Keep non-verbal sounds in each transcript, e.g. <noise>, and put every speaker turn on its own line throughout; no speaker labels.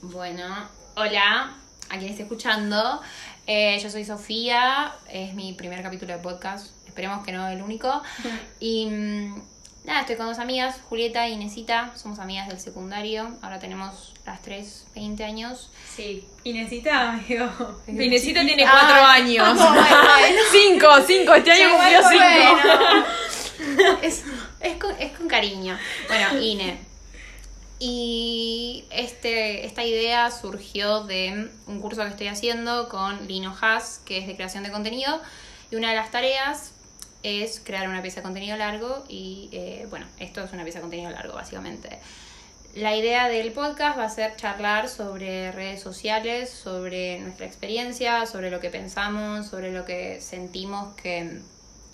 Bueno, hola a quien esté escuchando. Eh, yo soy Sofía, es mi primer capítulo de podcast, esperemos que no el único. <laughs> Y mm, nada, estoy con dos amigas, Julieta y Inesita, somos amigas del secundario, ahora tenemos las tres 20 años.
Sí, Inesita, amigo.
Inesita tiene
Ah,
cuatro años. <laughs>
bueno, bueno.
cinco, cinco. Este año cumplió cinco.
Bueno, es, es, con, es con cariño. Bueno, Ine. Y este, esta idea surgió de un curso que estoy haciendo con Lino Haas, que es de creación de contenido. Y una de las tareas es crear una pieza de contenido largo. Y eh, bueno, esto es una pieza de contenido largo, básicamente. La idea del podcast va a ser charlar sobre redes sociales, sobre nuestra experiencia, sobre lo que pensamos, sobre lo que sentimos que,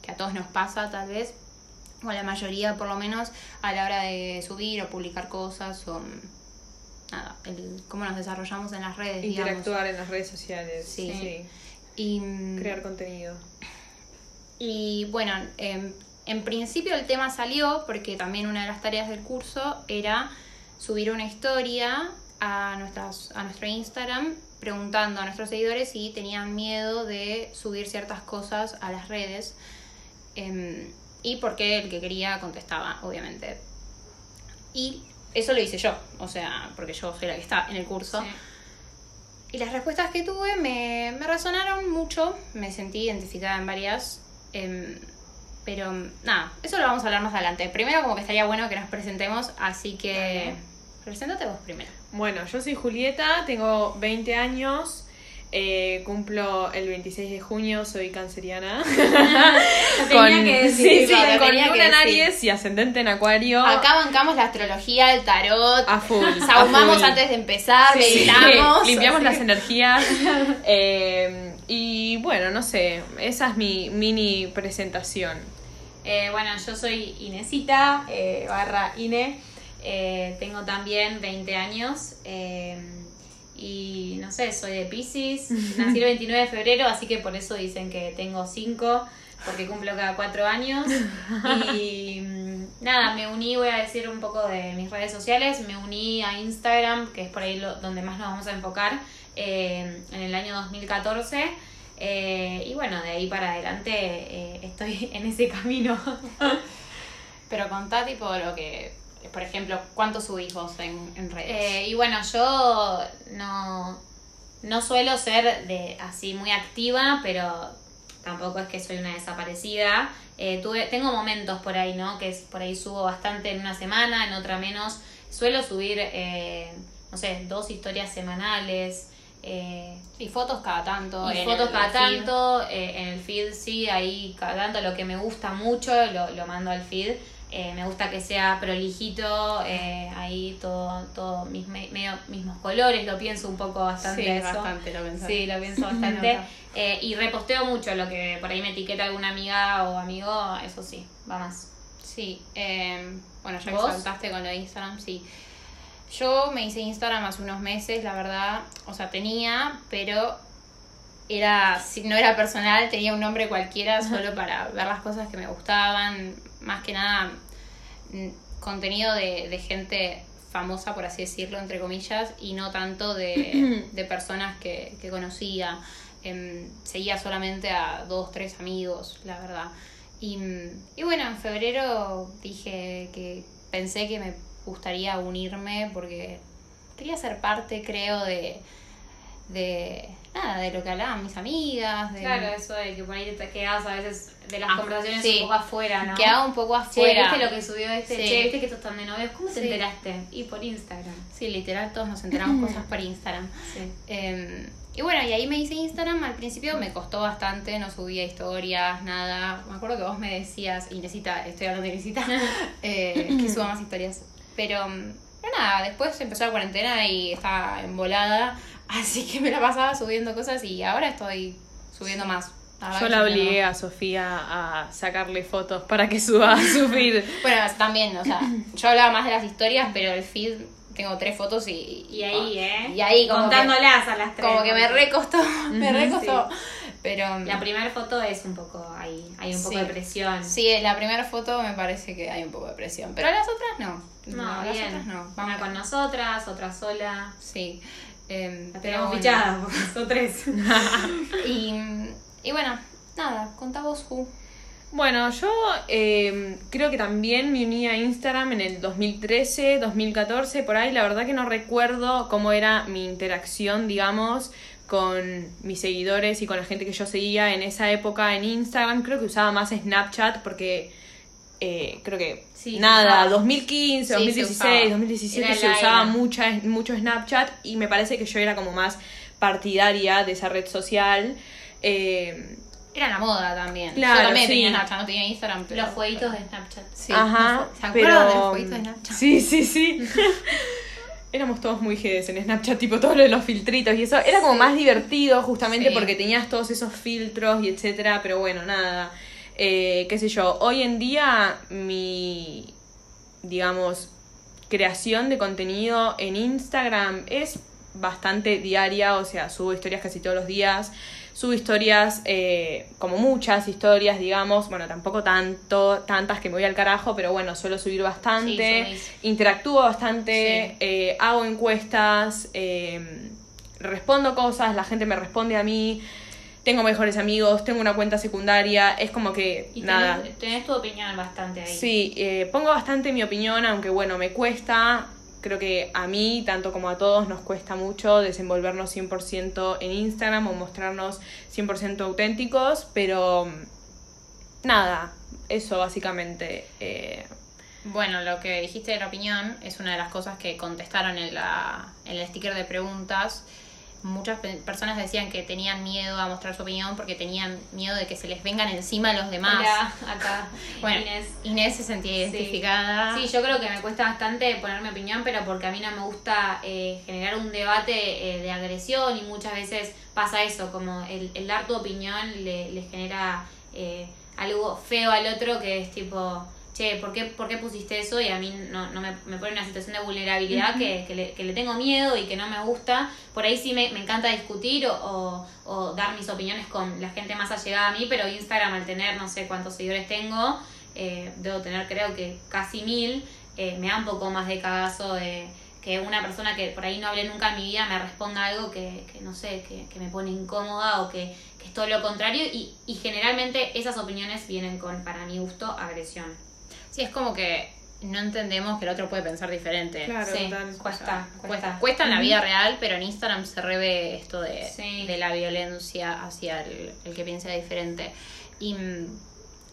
que a todos nos pasa tal vez, o la mayoría por lo menos, a la hora de subir o publicar cosas o nada, el, cómo nos desarrollamos en las redes. digamos.
Interactuar en las redes sociales.
Sí. Y, mm,
Crear contenido.
y bueno, em, en principio el tema salió porque también una de las tareas del curso era subir una historia a, nuestras, a nuestro Instagram preguntando a nuestros seguidores si tenían miedo de subir ciertas cosas a las redes em, y porque el que quería contestaba, obviamente. Y eso lo hice yo, o sea, porque yo soy la que está en el curso.
Sí.
Y las respuestas que tuve me, me resonaron mucho, me sentí identificada en varias, em, pero nada, eso lo vamos a hablar más adelante. Primero como que estaría bueno que nos presentemos, así que preséntate vos primero.
Bueno, yo soy Julieta, tengo 20 años. Eh, cumplo el 26 de junio, soy canceriana. <laughs>
tenía que decir,
sí, sí, con
que
luna en. Aries y ascendente en Acuario.
Acá bancamos la astrología, el tarot,
a full. a full.
antes de empezar,
Sí,
meditamos.
limpiamos las energías. <laughs> eh, y bueno, no sé, esa es mi mini presentación.
Eh, bueno, yo soy Inesita, eh, barra Ine. Eh, tengo también 20 años. Y no sé, soy de Pisces. <laughs> Nací el 29 de febrero, así que por eso dicen que tengo 5, porque cumplo cada 4 años. <laughs> Y mm, nada, me uní, voy a decir un poco de mis redes sociales. Me uní a Instagram, que es por ahí lo- donde más nos vamos a enfocar, eh, en el año 2014. Eh, y bueno, de ahí para adelante eh, estoy <laughs> en ese camino.
Pero contá tipo lo que, por ejemplo, ¿cuánto subís vos en, en redes?
Eh, y bueno, yo no, no suelo ser de así muy activa, pero tampoco es que soy una desaparecida. Eh, tuve, tengo momentos por ahí, ¿no? Que es, por ahí subo bastante en una semana, en otra menos. Suelo subir, eh, no sé, dos historias semanales. eh,
y fotos cada tanto.
y
en
fotos
el
cada tanto, eh, en el feed sí, ahí cada tanto lo que me gusta mucho lo, lo mando al feed. Eh, me gusta que sea prolijito, eh, ahí todo, todo mis, me- medio mismos colores, lo pienso un poco bastante
Sí,
eso.
bastante lo pensás.
Sí, lo pienso <laughs> bastante. Eh, y reposteo mucho lo que por ahí me etiqueta alguna amiga o amigo, eso sí, va más.
Sí, eh, bueno, ya que
¿Vos?
saltaste con lo de Instagram, sí. Yo me hice Instagram hace unos meses, la verdad, o sea, tenía, pero era, si no era personal, tenía un nombre cualquiera solo <laughs> para ver las cosas que me gustaban, más que nada contenido de, de gente famosa, por así decirlo, entre comillas, y no tanto de, <clears throat> de personas que, que conocía. Em, seguía solamente a dos, tres amigos, la verdad. Y, mm, y bueno, en febrero dije que pensé que me gustaría unirme porque quería ser parte, creo, de, de nada, de lo que hablaban mis amigas. De,
Claro, eso de que por ahí te quedas a veces de las
Ah,
conversaciones
sí.
un poco afuera, ¿no?
Quedaba un poco
Che,
afuera.
¿viste lo que subió este?
Sí.
Che, ¿viste que estos están de novios? ¿Cómo te enteraste? Y por Instagram.
Sí, literal, todos nos enteramos <laughs> cosas por Instagram.
Sí.
Eh, y bueno, y ahí me hice Instagram. Al principio me costó bastante, no subía historias, nada. Me acuerdo que vos me decías, Inesita, estoy hablando de Inesita, <laughs> eh, que suba más historias. Pero, mm, pero nada, después empezó la cuarentena y estaba embolada. Así que me la pasaba subiendo cosas y ahora estoy subiendo más.
Yo la obligué a Sofía a sacarle fotos para que suba a su feed. <laughs>
Bueno, también, o sea, yo hablaba más de las historias, pero el feed tengo tres fotos y.
Y ahí, ¿eh?
Y ahí como que-
Contándolas a las tres.
Como que me recostó, <laughs> me recostó. Pero
La primera foto es un poco ahí, hay un poco
Sí.
de presión.
sí, la primera foto me parece que hay un poco de presión. Pero las otras no.
No,
las
bien.
otras no.
Una con nosotras, otra sola.
Sí. Em,
La tenemos
bueno.
fichada porque <laughs> son tres. <laughs>
Y, y bueno, nada, contá vos, Ju.
Bueno, yo eh, creo que también me uní a Instagram en el 2013, 2014, por ahí. La verdad que no recuerdo cómo era mi interacción, digamos, con mis seguidores y con la gente que yo seguía en esa época en Instagram. Creo que usaba más Snapchat porque eh, creo que
Sí,
nada,
usaba.
2015,
Sí, se
2016,
usaba.
2017
Era
se usaba mucha, mucho Snapchat y me parece que yo era como más partidaria de esa red social. Eh,
Era la moda también.
Claro,
Yo también
sí.
tenía Snapchat, no tenía Instagram. Pero,
Los jueguitos de Snapchat.
Sí.
Ajá,
¿Se acuerdan
pero...
del jueguito de Snapchat?
Sí, sí, sí. <laughs> Éramos todos muy jedes en Snapchat, tipo todo lo de los filtritos y eso. Era como más divertido justamente
Sí.
porque tenías todos esos filtros y etcétera, pero bueno, nada. Eh, qué sé yo, hoy en día mi, digamos, creación de contenido en Instagram es bastante diaria, o sea, subo historias casi todos los días. Subo historias, eh, como muchas historias, digamos, bueno, tampoco tanto, tantas que me voy al carajo, pero bueno, suelo subir bastante,
Sí,
interactúo bastante,
Sí.
eh, hago encuestas, respondo cosas, la gente me responde a mí, tengo mejores amigos, tengo una cuenta secundaria, es como que
Y
nada.
tenés, tenés tu opinión bastante ahí.
Sí, eh, pongo bastante mi opinión, aunque bueno, me cuesta. Creo que a mí, tanto como a todos, nos cuesta mucho desenvolvernos 100% en Instagram o mostrarnos 100% auténticos, pero mm, nada, eso básicamente. eh,
Bueno, lo que dijiste de la opinión es una de las cosas que contestaron en, la, en el sticker de preguntas. Muchas pe- personas decían que tenían miedo a mostrar su opinión porque tenían miedo de que se les vengan encima los demás.
Hola, acá. <laughs>
Bueno,
Inés.
Inés. se sentía identificada.
Sí, yo creo que me cuesta bastante poner mi opinión, pero porque a mí no me gusta eh, generar un debate eh, de agresión y muchas veces pasa eso, como el, el dar tu opinión le, le genera eh, algo feo al otro que es tipo, che, ¿por qué, por qué pusiste eso? Y a mí no, no me, me pone en una situación de vulnerabilidad que, que, le, que le tengo miedo y que no me gusta. Por ahí sí me, me encanta discutir o, o, o dar mis opiniones con la gente más allegada a mí, pero Instagram al tener no sé cuántos seguidores tengo, eh, debo tener creo que casi mil, eh, me da un poco más de cagazo de que una persona que por ahí no hable nunca en mi vida me responda algo que, que no sé, que, que me pone incómoda o que, que es todo lo contrario y, y generalmente esas opiniones vienen con, para mi gusto, agresión.
Sí, es como que no entendemos que el otro puede pensar diferente.
Claro,
sí, cuesta,
Cuesta,
cuesta.
cuesta en la vida real, pero en Instagram se revé esto de,
Sí.
de la violencia hacia el, el que piensa diferente. Y mm,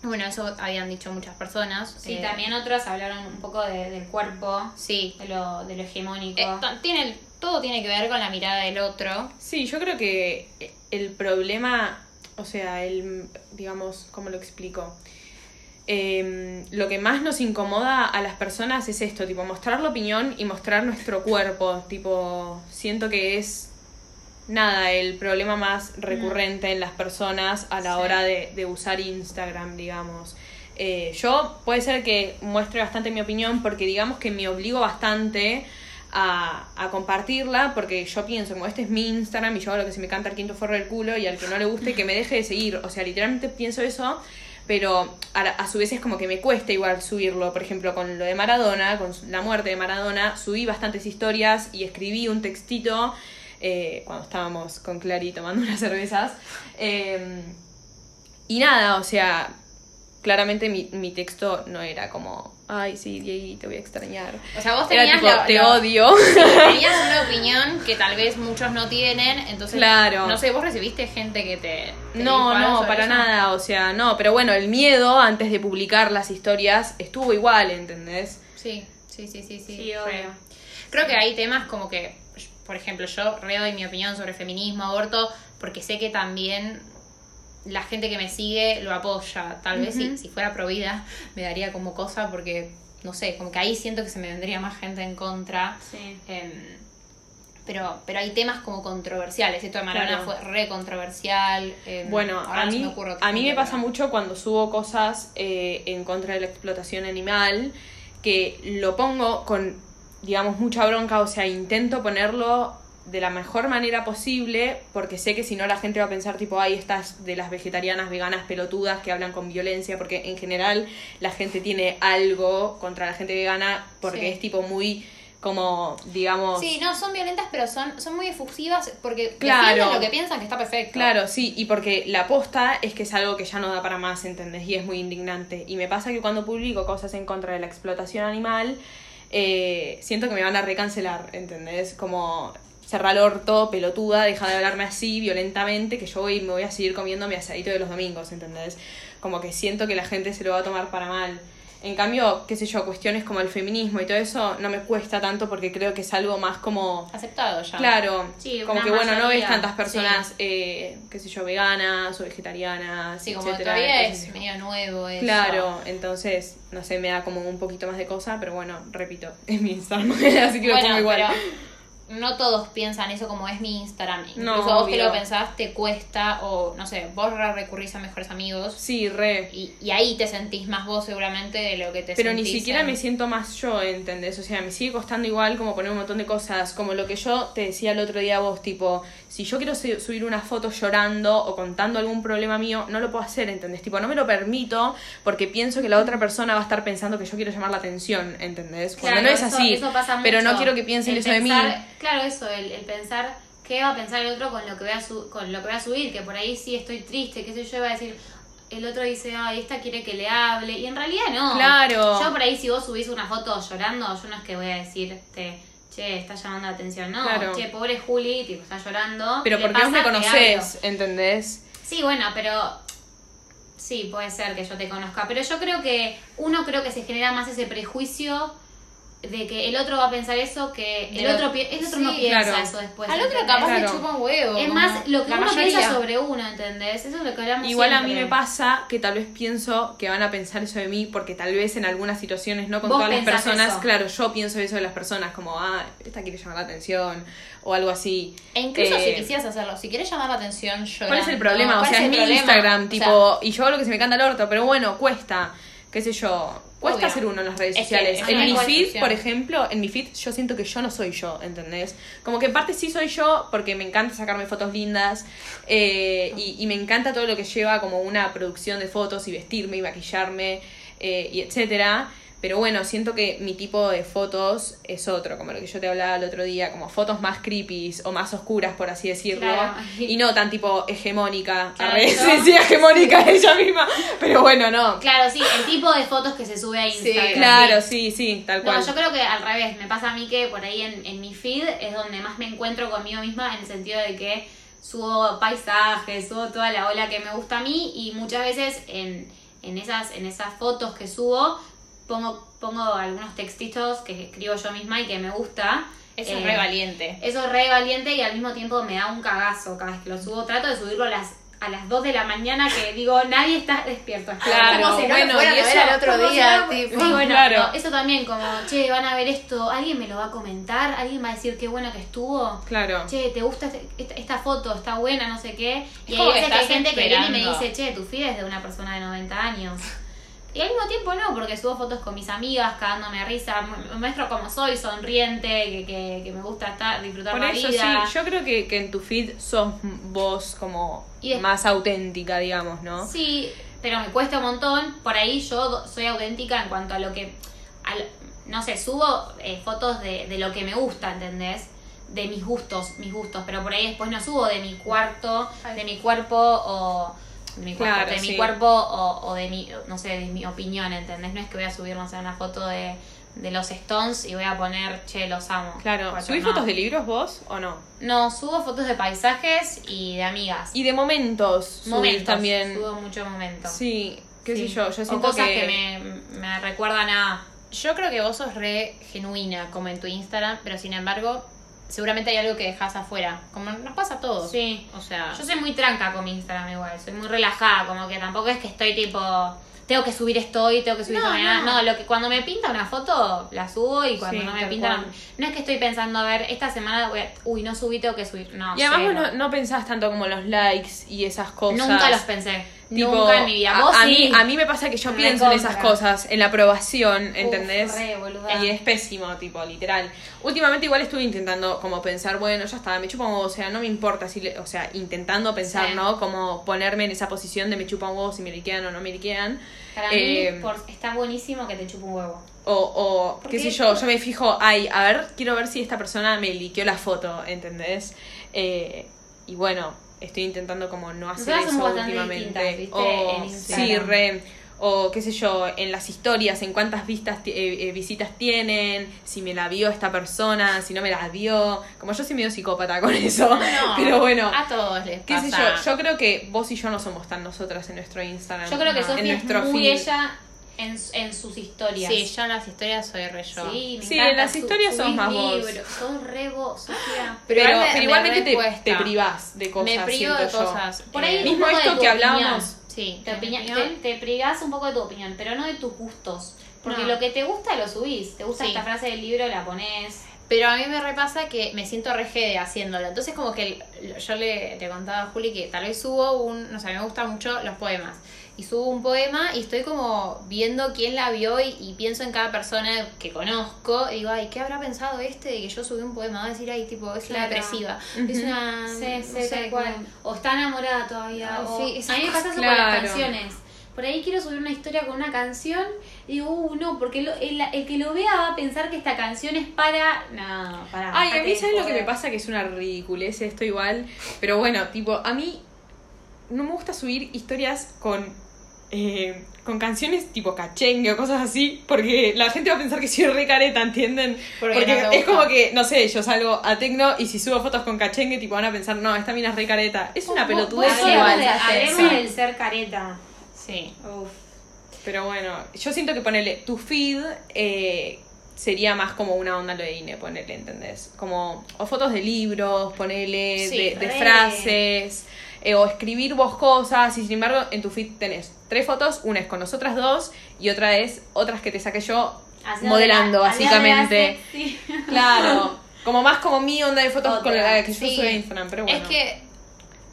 bueno, eso habían dicho muchas personas.
Sí,
Eh,
también otros hablaron un poco de- del cuerpo,
Sí.
de lo, de lo hegemónico.
Eh, tiene, todo tiene que ver con la mirada del otro.
Sí, yo creo que el problema, o sea, el, digamos, ¿cómo lo explico? Eh, lo que más nos incomoda a las personas es esto, tipo, mostrar la opinión y mostrar nuestro cuerpo, tipo, siento que es, nada, el problema más recurrente en las personas a la
Sí.
hora de, de usar Instagram, digamos. Eh, yo puede ser que muestre bastante mi opinión porque digamos que me obligo bastante a, a compartirla porque yo pienso como este es mi Instagram y yo hago lo que se me canta el quinto forro del culo y al que no le guste que me deje de seguir. O sea, literalmente pienso eso, pero a, a su vez es como que me cuesta igual subirlo. Por ejemplo, con lo de Maradona, con la muerte de Maradona, subí bastantes historias y escribí un textito eh, cuando estábamos con Clary tomando <laughs> unas cervezas. Eh, y nada, o sea, claramente mi, mi texto no era como, ay, sí, Diego, te voy a extrañar.
O sea, vos
Era
tenías
tipo,
lo-
te
lo-
odio. <laughs>
Sí, tenías <laughs> una opinión que tal vez muchos no tienen, entonces
Claro.
no sé, vos recibiste gente que te, te
No, no, para
eso?
nada, o sea, no, pero bueno, el miedo antes de publicar las historias estuvo igual, ¿entendés?
Sí, sí, sí, sí, sí.
Sí,
re.
obvio.
Creo que hay temas como que, por ejemplo, yo re doy mi opinión sobre feminismo, aborto, porque sé que también la gente que me sigue lo apoya. Tal vez si, si fuera provida me daría como cosa porque, no sé, como que ahí siento que se me vendría más gente en contra.
Sí.
Em, pero, pero hay temas como controversiales. Esto de Maradona
Claro.
fue re controversial. em,
Bueno, a
no
mí,
me
a mí me pasa mucho cuando subo cosas eh, en contra de la explotación animal, que lo pongo con, digamos, mucha bronca, o sea, intento ponerlo de la mejor manera posible, porque sé que si no la gente va a pensar tipo, ay, estas de las vegetarianas, veganas, pelotudas que hablan con violencia, porque en general la gente tiene algo contra la gente vegana, porque
Sí.
es tipo muy como, digamos...
Sí, no, son violentas, pero son, son muy efusivas porque
Claro.
lo que piensan que está perfecto.
Claro, sí, y porque la posta es que es algo que ya no da para más, ¿entendés? Y es muy indignante. Y me pasa que cuando publico cosas en contra de la explotación animal, eh, siento que me van a recancelar, ¿entendés? Como cerrar el orto, pelotuda, deja de hablarme así violentamente, que yo voy, me voy a seguir comiendo mi asadito de los domingos, ¿entendés? Como que siento que la gente se lo va a tomar para mal. En cambio, qué sé yo, cuestiones como el feminismo y todo eso no me cuesta tanto porque creo que es algo más como
Aceptado ya.
Claro,
Sí,
como que bueno, no ves
mayoría,
tantas personas, eh, qué sé yo, veganas o vegetarianas,
Sí, como
etcétera,
todavía
entonces,
es medio nuevo eso.
Claro, entonces, no sé, me da como un poquito más de cosa, pero bueno, repito, <laughs> es mi Instagram, así que lo
Bueno,
pongo igual.
pero no todos piensan eso como es mi Instagram. Incluso
No,
vos que lo pensás te cuesta o, no sé, vos re- recurrís a mejores amigos
Sí, re.
y, y ahí te sentís más vos seguramente de lo que te
Pero ni siquiera
en-
me siento más yo, ¿entendés? O sea, me sigue costando igual como poner un montón de cosas, como lo que yo te decía el otro día a vos, tipo, si yo quiero su- subir una foto llorando o contando algún problema mío, no lo puedo hacer, ¿entendés? Tipo, no me lo permito porque pienso que la otra persona va a estar pensando que yo quiero llamar la atención, ¿entendés? Cuando
Claro,
no es
eso-
así,
eso pasa
pero no
mucho.
quiero que piensen
El
eso de mí.
Claro, eso, el, el pensar qué va a pensar el otro con lo que voy a, su- con lo que voy a subir, que por ahí sí estoy triste, qué sé yo, iba a decir, el otro dice, ay, esta quiere que le hable, y en realidad no.
Claro.
Yo por ahí si vos subís una foto llorando, yo no es que voy a decirte, che, está llamando la atención, no,
Claro.
che, pobre Juli, tipo, está llorando.
Pero porque vos me conocés. ¿entendés?
Sí, bueno, pero sí, puede ser que yo te conozca, pero yo creo que uno creo que se genera más ese prejuicio de que el otro va a pensar eso que el
De
otro el otro no
sí,
piensa
claro.
eso después.
Al otro capaz le
Claro.
chupa un huevo.
es más lo que uno
mayoría.
piensa sobre uno, ¿entendés? Eso es lo que hablamos
Igual a mí
siempre.
me pasa que tal vez pienso que van a pensar eso de mí porque tal vez en algunas situaciones, no con todas las personas,
eso.
claro, yo pienso eso de las personas, como, ah, esta quiere llamar la atención o algo así.
E incluso
Eh,
si quisieras hacerlo, si quieres llamar la atención, llorando.
¿Cuál es el problema? O
¿cuál
sea, es mi
problema?
Instagram,
O
tipo,
sea,
y yo hago lo que se me canta el orto, pero bueno, cuesta, qué sé yo, cuesta
Obvio.
ser uno en las redes
Es
sociales.
es
en mi feed, por ejemplo, en mi feed yo siento que yo no soy yo, ¿entendés? Como que en parte sí soy yo porque me encanta sacarme fotos lindas eh, y, y me encanta todo lo que lleva como una producción de fotos y vestirme y maquillarme eh, y etcétera. Pero bueno, siento que mi tipo de fotos es otro, como lo que yo te hablaba el otro día, como fotos más creepy o más oscuras, por así decirlo.
Claro.
Y no tan tipo hegemónica.
Claro,
Arre,
yo- <laughs>
sí, sí, hegemónica <laughs> ella misma. Pero bueno, no.
Claro, sí, el tipo de fotos que se sube a
Sí,
Instagram.
Claro, sí, sí, tal cual.
No, yo creo que al revés, me pasa a mí que por ahí en, en mi feed es donde más me encuentro conmigo misma en el sentido de que subo paisajes, subo toda la ola que me gusta a mí y muchas veces en, en, esas, en esas fotos que subo pongo, pongo algunos textitos que escribo yo misma y que me gusta.
Eso
Eh,
es re valiente.
Eso es re valiente y al mismo tiempo me da un cagazo cada vez que lo subo. Trato de subirlo a las, a las 2 de la mañana que digo, nadie está despierto.
Claro,
Como si no
bueno,
lo fueran
y
a ver
eso-
al otro
si
día,
no-
tipo.
Sí, bueno,
Claro.
no, eso también, como, che, van a ver esto, alguien me lo va a comentar, alguien va a decir qué bueno que estuvo.
Claro.
Che, ¿te gusta este- esta, esta foto? Está buena, no sé qué. Y hay veces que hay gente que viene y me dice, che, tu feed es de una persona de 90 años. Y al mismo tiempo no, porque subo fotos con mis amigas, cagándome a risa, mu- muestro como soy, sonriente, que, que, que me gusta estar, disfrutar
Por
la
eso
vida.
sí, yo creo que, que en tu feed sos vos como
Y
más auténtica, digamos, ¿no?
Sí, pero me cuesta un montón. Por ahí yo soy auténtica en cuanto a lo que. al- no sé, subo eh, fotos de, de lo que me gusta, ¿entendés? De mis gustos, mis gustos. Pero por ahí después no subo de mi cuarto,
Ay.
de mi cuerpo o. De mi, cuerpo,
Claro,
de
sí.
mi cuerpo o, o de mi, no sé, de mi opinión, ¿entendés? No es que voy a subir, no sé, una foto de, de los Stones y voy a poner, che, los amo.
Claro. ¿Subís
no.
fotos de libros vos o no?
No, subo fotos de paisajes y de amigas.
Y de momentos,
momentos,
también.
Subo muchos momentos.
Sí, qué
Sí.
sé yo, yo
O
siento
cosas
que...
que, me, me recuerdan a.
Yo creo que vos sos re genuina como en tu Instagram, pero sin embargo, seguramente hay algo que dejas afuera. Como nos pasa a todos.
Sí.
O sea,
Yo soy muy tranca con mi Instagram igual, soy muy relajada, como que tampoco es que estoy tipo. Tengo que subir esto hoy, tengo que subir
No,
esto mañana.
no.
No. lo que cuando me pinta una foto, la subo y cuando
Sí,
no me pinta. No es que estoy pensando, a ver, esta semana voy a- Uy, no subí, tengo que subir. No,
Y además vos no, no pensás tanto como los likes y esas cosas.
Nunca los pensé. Nunca en mi vida. Vos
a,
sí.
mí, a mí me pasa que yo pienso en esas cosas, en la aprobación, ¿entendés?
re, boluda.
y es pésimo, tipo, literal. Últimamente igual estuve intentando como pensar, bueno, ya está, me chupa un huevo, o sea, no me importa si, le- o sea, intentando pensar,
Sí.
¿no? Como ponerme en esa posición de me chupa un huevo si me liquean o no me liquean.
Para mí
Eh,
por- está buenísimo que te chupe un huevo.
O, o qué sé yo, yo me fijo, ay, a ver, quiero ver si esta persona me liqueó la foto, ¿entendés? Eh, y bueno, estoy intentando como no hacer
Nosotras
eso últimamente. O, sí, re. O qué sé yo, en las historias, en cuántas vistas eh, eh, visitas tienen, si me la vio esta persona, si no me la vio. Como yo soy medio psicópata con eso.
No, <laughs>
Pero bueno,
A todos les
qué
pasa.
sé yo, yo creo que vos y yo no somos tan nosotras en nuestro Instagram.
Yo creo que
No.
Sofía
en
es muy
feed.
ella en, en sus historias.
Sí, yo en las historias soy re yo.
Sí, me
Sí,
encanta.
en las
Su-
historias sos más vos.
libros, Sos re vos, Sofía. <laughs>
Pero,
Pero
pero
me
igualmente te, te privás de cosas.
Me privo de cosas.
Por ahí
Eh,
un
Mismo esto que hablábamos.
Sí,
Te,
mi
opinión-
opinión.
te, te privás un poco de tu opinión, pero no de tus gustos. Porque
No.
lo que te gusta lo subís. Te gusta
Sí.
esta frase del libro, la pones.
Pero a mí me repasa que me siento regede haciéndolo. Entonces como que yo le, le contaba a Juli que tal vez subo un, no sé, me gustan mucho los poemas. Y subo un poema y estoy como viendo quién la vio y, y pienso en cada persona que conozco. Y digo, ay, ¿qué habrá pensado este de que yo subí un poema? Va a decir, ay, tipo, es una
Claro.
depresiva. Es una...
Sí,
no
sí,
sé,
tal cual.
como-
O está enamorada todavía. O-
sí,
a mí me pasa eso con las canciones. Por ahí quiero subir una historia con una canción y digo, uh, no, porque lo- el, el que lo vea va a pensar que esta canción es para. No, para.
Ay, a mí sabes lo que me pasa que es una ridiculez esto igual. Pero bueno, tipo, a mí no me gusta subir historias con eh, con canciones tipo cachengue o cosas así, porque la gente va a pensar que soy re careta, ¿entienden?
Porque
Porque,
no te
es como que, no sé, yo salgo a tecno y si subo fotos con cachengue, tipo van a pensar, no, esta mina es re careta. Es una pelotudez igual.
hablemos del ser careta.
Sí.
Uf.
Pero bueno, yo siento que ponerle tu feed eh, sería más como una onda lo de INE, ponerle, ¿entendés? Como, o fotos de libros, ponerle
Sí,
de, de frases, eh, o escribir vos cosas, y sin embargo en tu feed tenés tres fotos, una es con nosotras dos y otra es otras que te saqué yo modelando,
de la- aliada de la
básicamente.
sexy.
Claro, como más como mi onda de fotos con la que yo
sí.
subí a Instagram, pero bueno.
Es que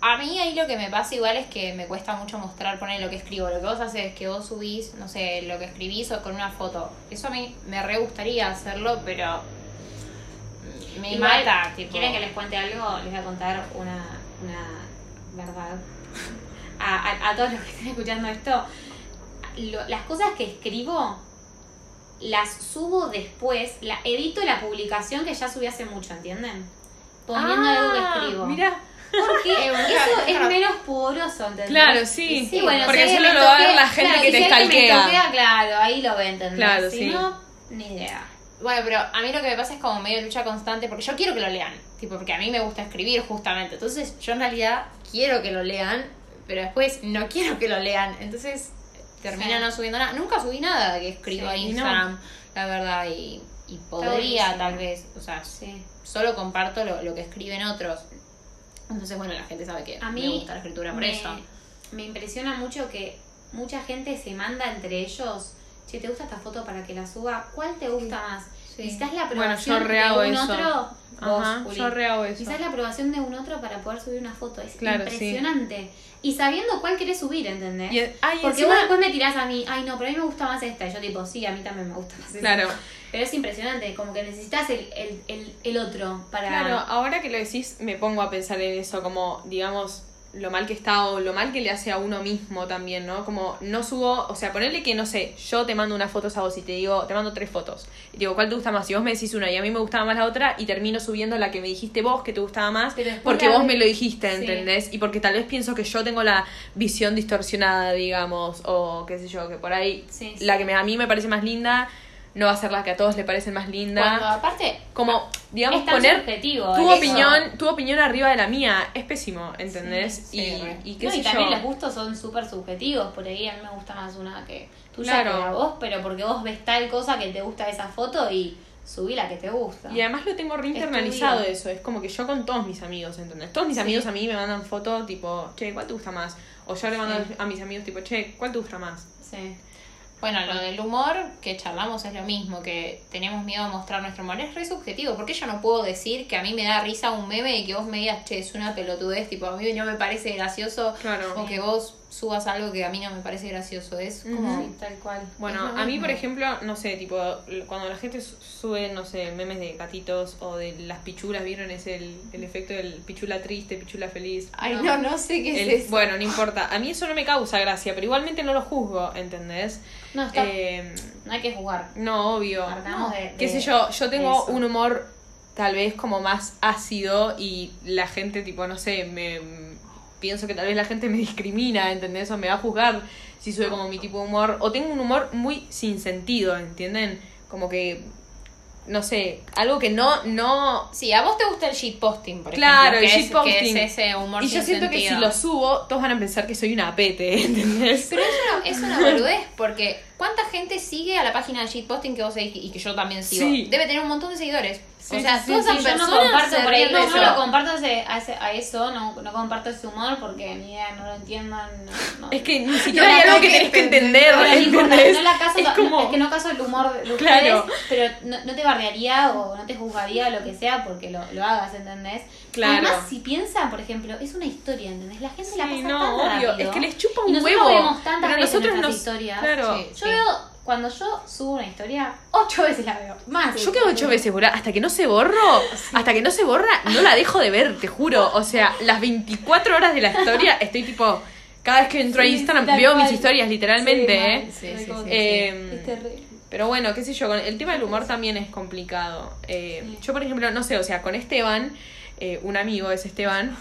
a mí ahí lo que me pasa igual es que me cuesta mucho mostrar, poner lo que escribo. Lo que vos haces es que vos subís, no sé, lo que escribís o con una foto. Eso a mí me re gustaría hacerlo, pero me
Igual,
mata. Tipo.
¿Quieren que les cuente algo? Les voy a contar una, una verdad. <laughs> A, a- a todos los que estén escuchando esto, lo- las cosas que escribo las subo después, la edito la publicación que ya subí hace mucho, ¿entienden? Poniendo algo que escribo.
Ah, Mira,
Porque
Eh,
eso es menos pudoroso, ¿entendés?
claro, sí.
Sí, bueno,
porque
si
solo lo va a ver la gente
claro,
que te
si toquea, claro, ahí lo ve, ¿entendés?
Claro,
si
sí.
no, ni idea.
Bueno, pero a mí lo que me pasa es como medio lucha constante, porque yo quiero que lo lean, tipo, porque a mí me gusta escribir justamente. Entonces, yo en realidad quiero que lo lean, pero después no <laughs> quiero que lo lean. Entonces, termina
Sí.
no subiendo nada. Nunca subí nada que escribo
Sí,
a
y no.
Instagram, la verdad, y, y podría tal vez, o sea,
Sí.
solo comparto lo, lo que escriben otros. Entonces, bueno, la gente sabe que
A mí
me gusta la escritura por
me,
eso.
me impresiona mucho que mucha gente se manda entre ellos. Si te gusta esta foto para que la suba, ¿cuál te gusta más?
Sí.
Necesitas la
Bueno,
aprobación
yo
de un
eso.
otro. Vos,
Ajá,
Juli.
yo re hago eso.
Necesitas la aprobación de un otro para poder subir una foto. Es
Claro, sí.
impresionante. Y sabiendo cuál querés subir, ¿entendés?
Y- ay,
Porque
encima-
vos después me tirás a mí, ay no, pero a mí me gusta más esta. Y yo tipo, sí, a mí también me gusta más esta.
Claro.
Pero es impresionante, como que necesitas el, el, el, el otro para...
Claro, ahora que lo decís, me pongo a pensar en eso, como, digamos, lo mal que está o lo mal que le hace a uno mismo también, ¿no? Como no subo, o sea, ponerle que, no sé, yo te mando unas fotos a vos y te digo, te mando tres fotos. Y te digo, ¿cuál te gusta más? Y vos me decís una y a mí me gustaba más la otra y termino subiendo la que me dijiste vos que te gustaba más porque vos me lo dijiste,
Sí.
¿entendés? Y porque tal vez pienso que yo tengo la visión distorsionada, digamos, o qué sé yo, que por ahí
Sí, sí.
la que me- a mí me parece más linda no va a ser la que a todos le parece más linda.
Cuando aparte,
Como, digamos,
Es
poner
subjetivo
tu
eso.
opinión, tu opinión arriba de la mía es pésimo, ¿entendés?
Sí,
y,
sí,
y qué
No,
sé
y también
yo.
los gustos son súper subjetivos. Por ahí a mí me gusta más una que tuya
Claro.
que a vos, pero porque vos ves tal cosa que te gusta de esa foto y subí la que te gusta.
Y además lo tengo
Es
reinternalizado
vida.
eso, es como que yo con todos mis amigos, ¿entendés? Todos mis
Sí.
amigos a mí me mandan fotos tipo, che, ¿cuál te gusta más? O yo le mando a mis amigos tipo, che, ¿cuál te gusta más?
Sí.
Bueno, lo del humor que charlamos es lo mismo, que tenemos miedo a mostrar nuestro humor. Es re subjetivo, porque yo no puedo decir que a mí me da risa un meme y que vos me digas, che, es una pelotudez, tipo, a mí no me parece gracioso,
Claro.
o que vos subas algo que a mí no me parece gracioso. Es como.
Sí, tal cual.
Bueno, a mí, por ejemplo, no sé, tipo, cuando la gente su- sube, no sé, memes de gatitos o de las pichulas, ¿vieron? Es el, el efecto del pichula triste, pichula feliz.
Ay, no, no sé qué
El-
es eso.
bueno, no importa. A mí eso no me causa gracia, pero igualmente no lo juzgo, ¿entendés?
No, está,
Eh,
no hay que jugar.
no, obvio.
Partamos de-
Qué
de
sé yo, yo tengo
eso.
un humor tal vez como más ácido y la gente, tipo, no sé, me pienso que tal vez la gente me discrimina, ¿entendés? O me va a juzgar si sube como mi tipo de humor. O tengo un humor muy sin sentido, ¿entienden? Como que, no sé, algo que no, no...
Sí, a vos te gusta el shitposting, por
Claro,
ejemplo.
el
que es-
shitposting.
Que es ese humor
Y yo siento que si lo subo, todos van a pensar que soy una pete, <laughs> ¿entendés?
Pero es una, es una boludez, porque ¿cuánta gente sigue a la página de shitposting que vos seguís y que yo también sigo?
Sí.
Debe tener un montón de seguidores.
Sí,
o sea,
sí,
todas
yo no comparto por ahí, no, lo comparto ese- a, ese- a eso, no, no comparto ese humor porque ni idea, no lo entiendan. No, no.
Es que ni siquiera
No,
hay algo que tenés que
entender.
no la caso,
es
no-
como...
es que no caso el humor de ustedes,
Claro.
pero no, no te bardearía o no te juzgaría lo que sea porque lo, lo hagas, ¿entendés?
Claro.
Además, si piensan, por ejemplo, es una historia, ¿entendés? La gente la
Sí,
pasa
no,
tan
obvio.
rápido.
Es que les chupa
Y
un
nosotros
huevo.
vemos tantas
pero
veces
nosotros nos...
historias.
Claro.
Sí.
Yo veo, cuando yo subo una historia, ocho veces la veo. Más.
Yo quedo ocho veces, boludo. Hasta que no se borro, hasta que no se borra, no la dejo de ver, te juro. O sea, las 24 horas de la historia estoy tipo. Cada vez que entro a Instagram veo
cual.
mis historias, literalmente,
Sí,
¿eh?
Sí, sí,
Eh,
Es terrible.
Pero bueno, qué sé yo, el tema del humor también es complicado. Eh,
Sí.
Yo, por ejemplo, no sé, o sea, con Esteban, eh, un amigo es Esteban,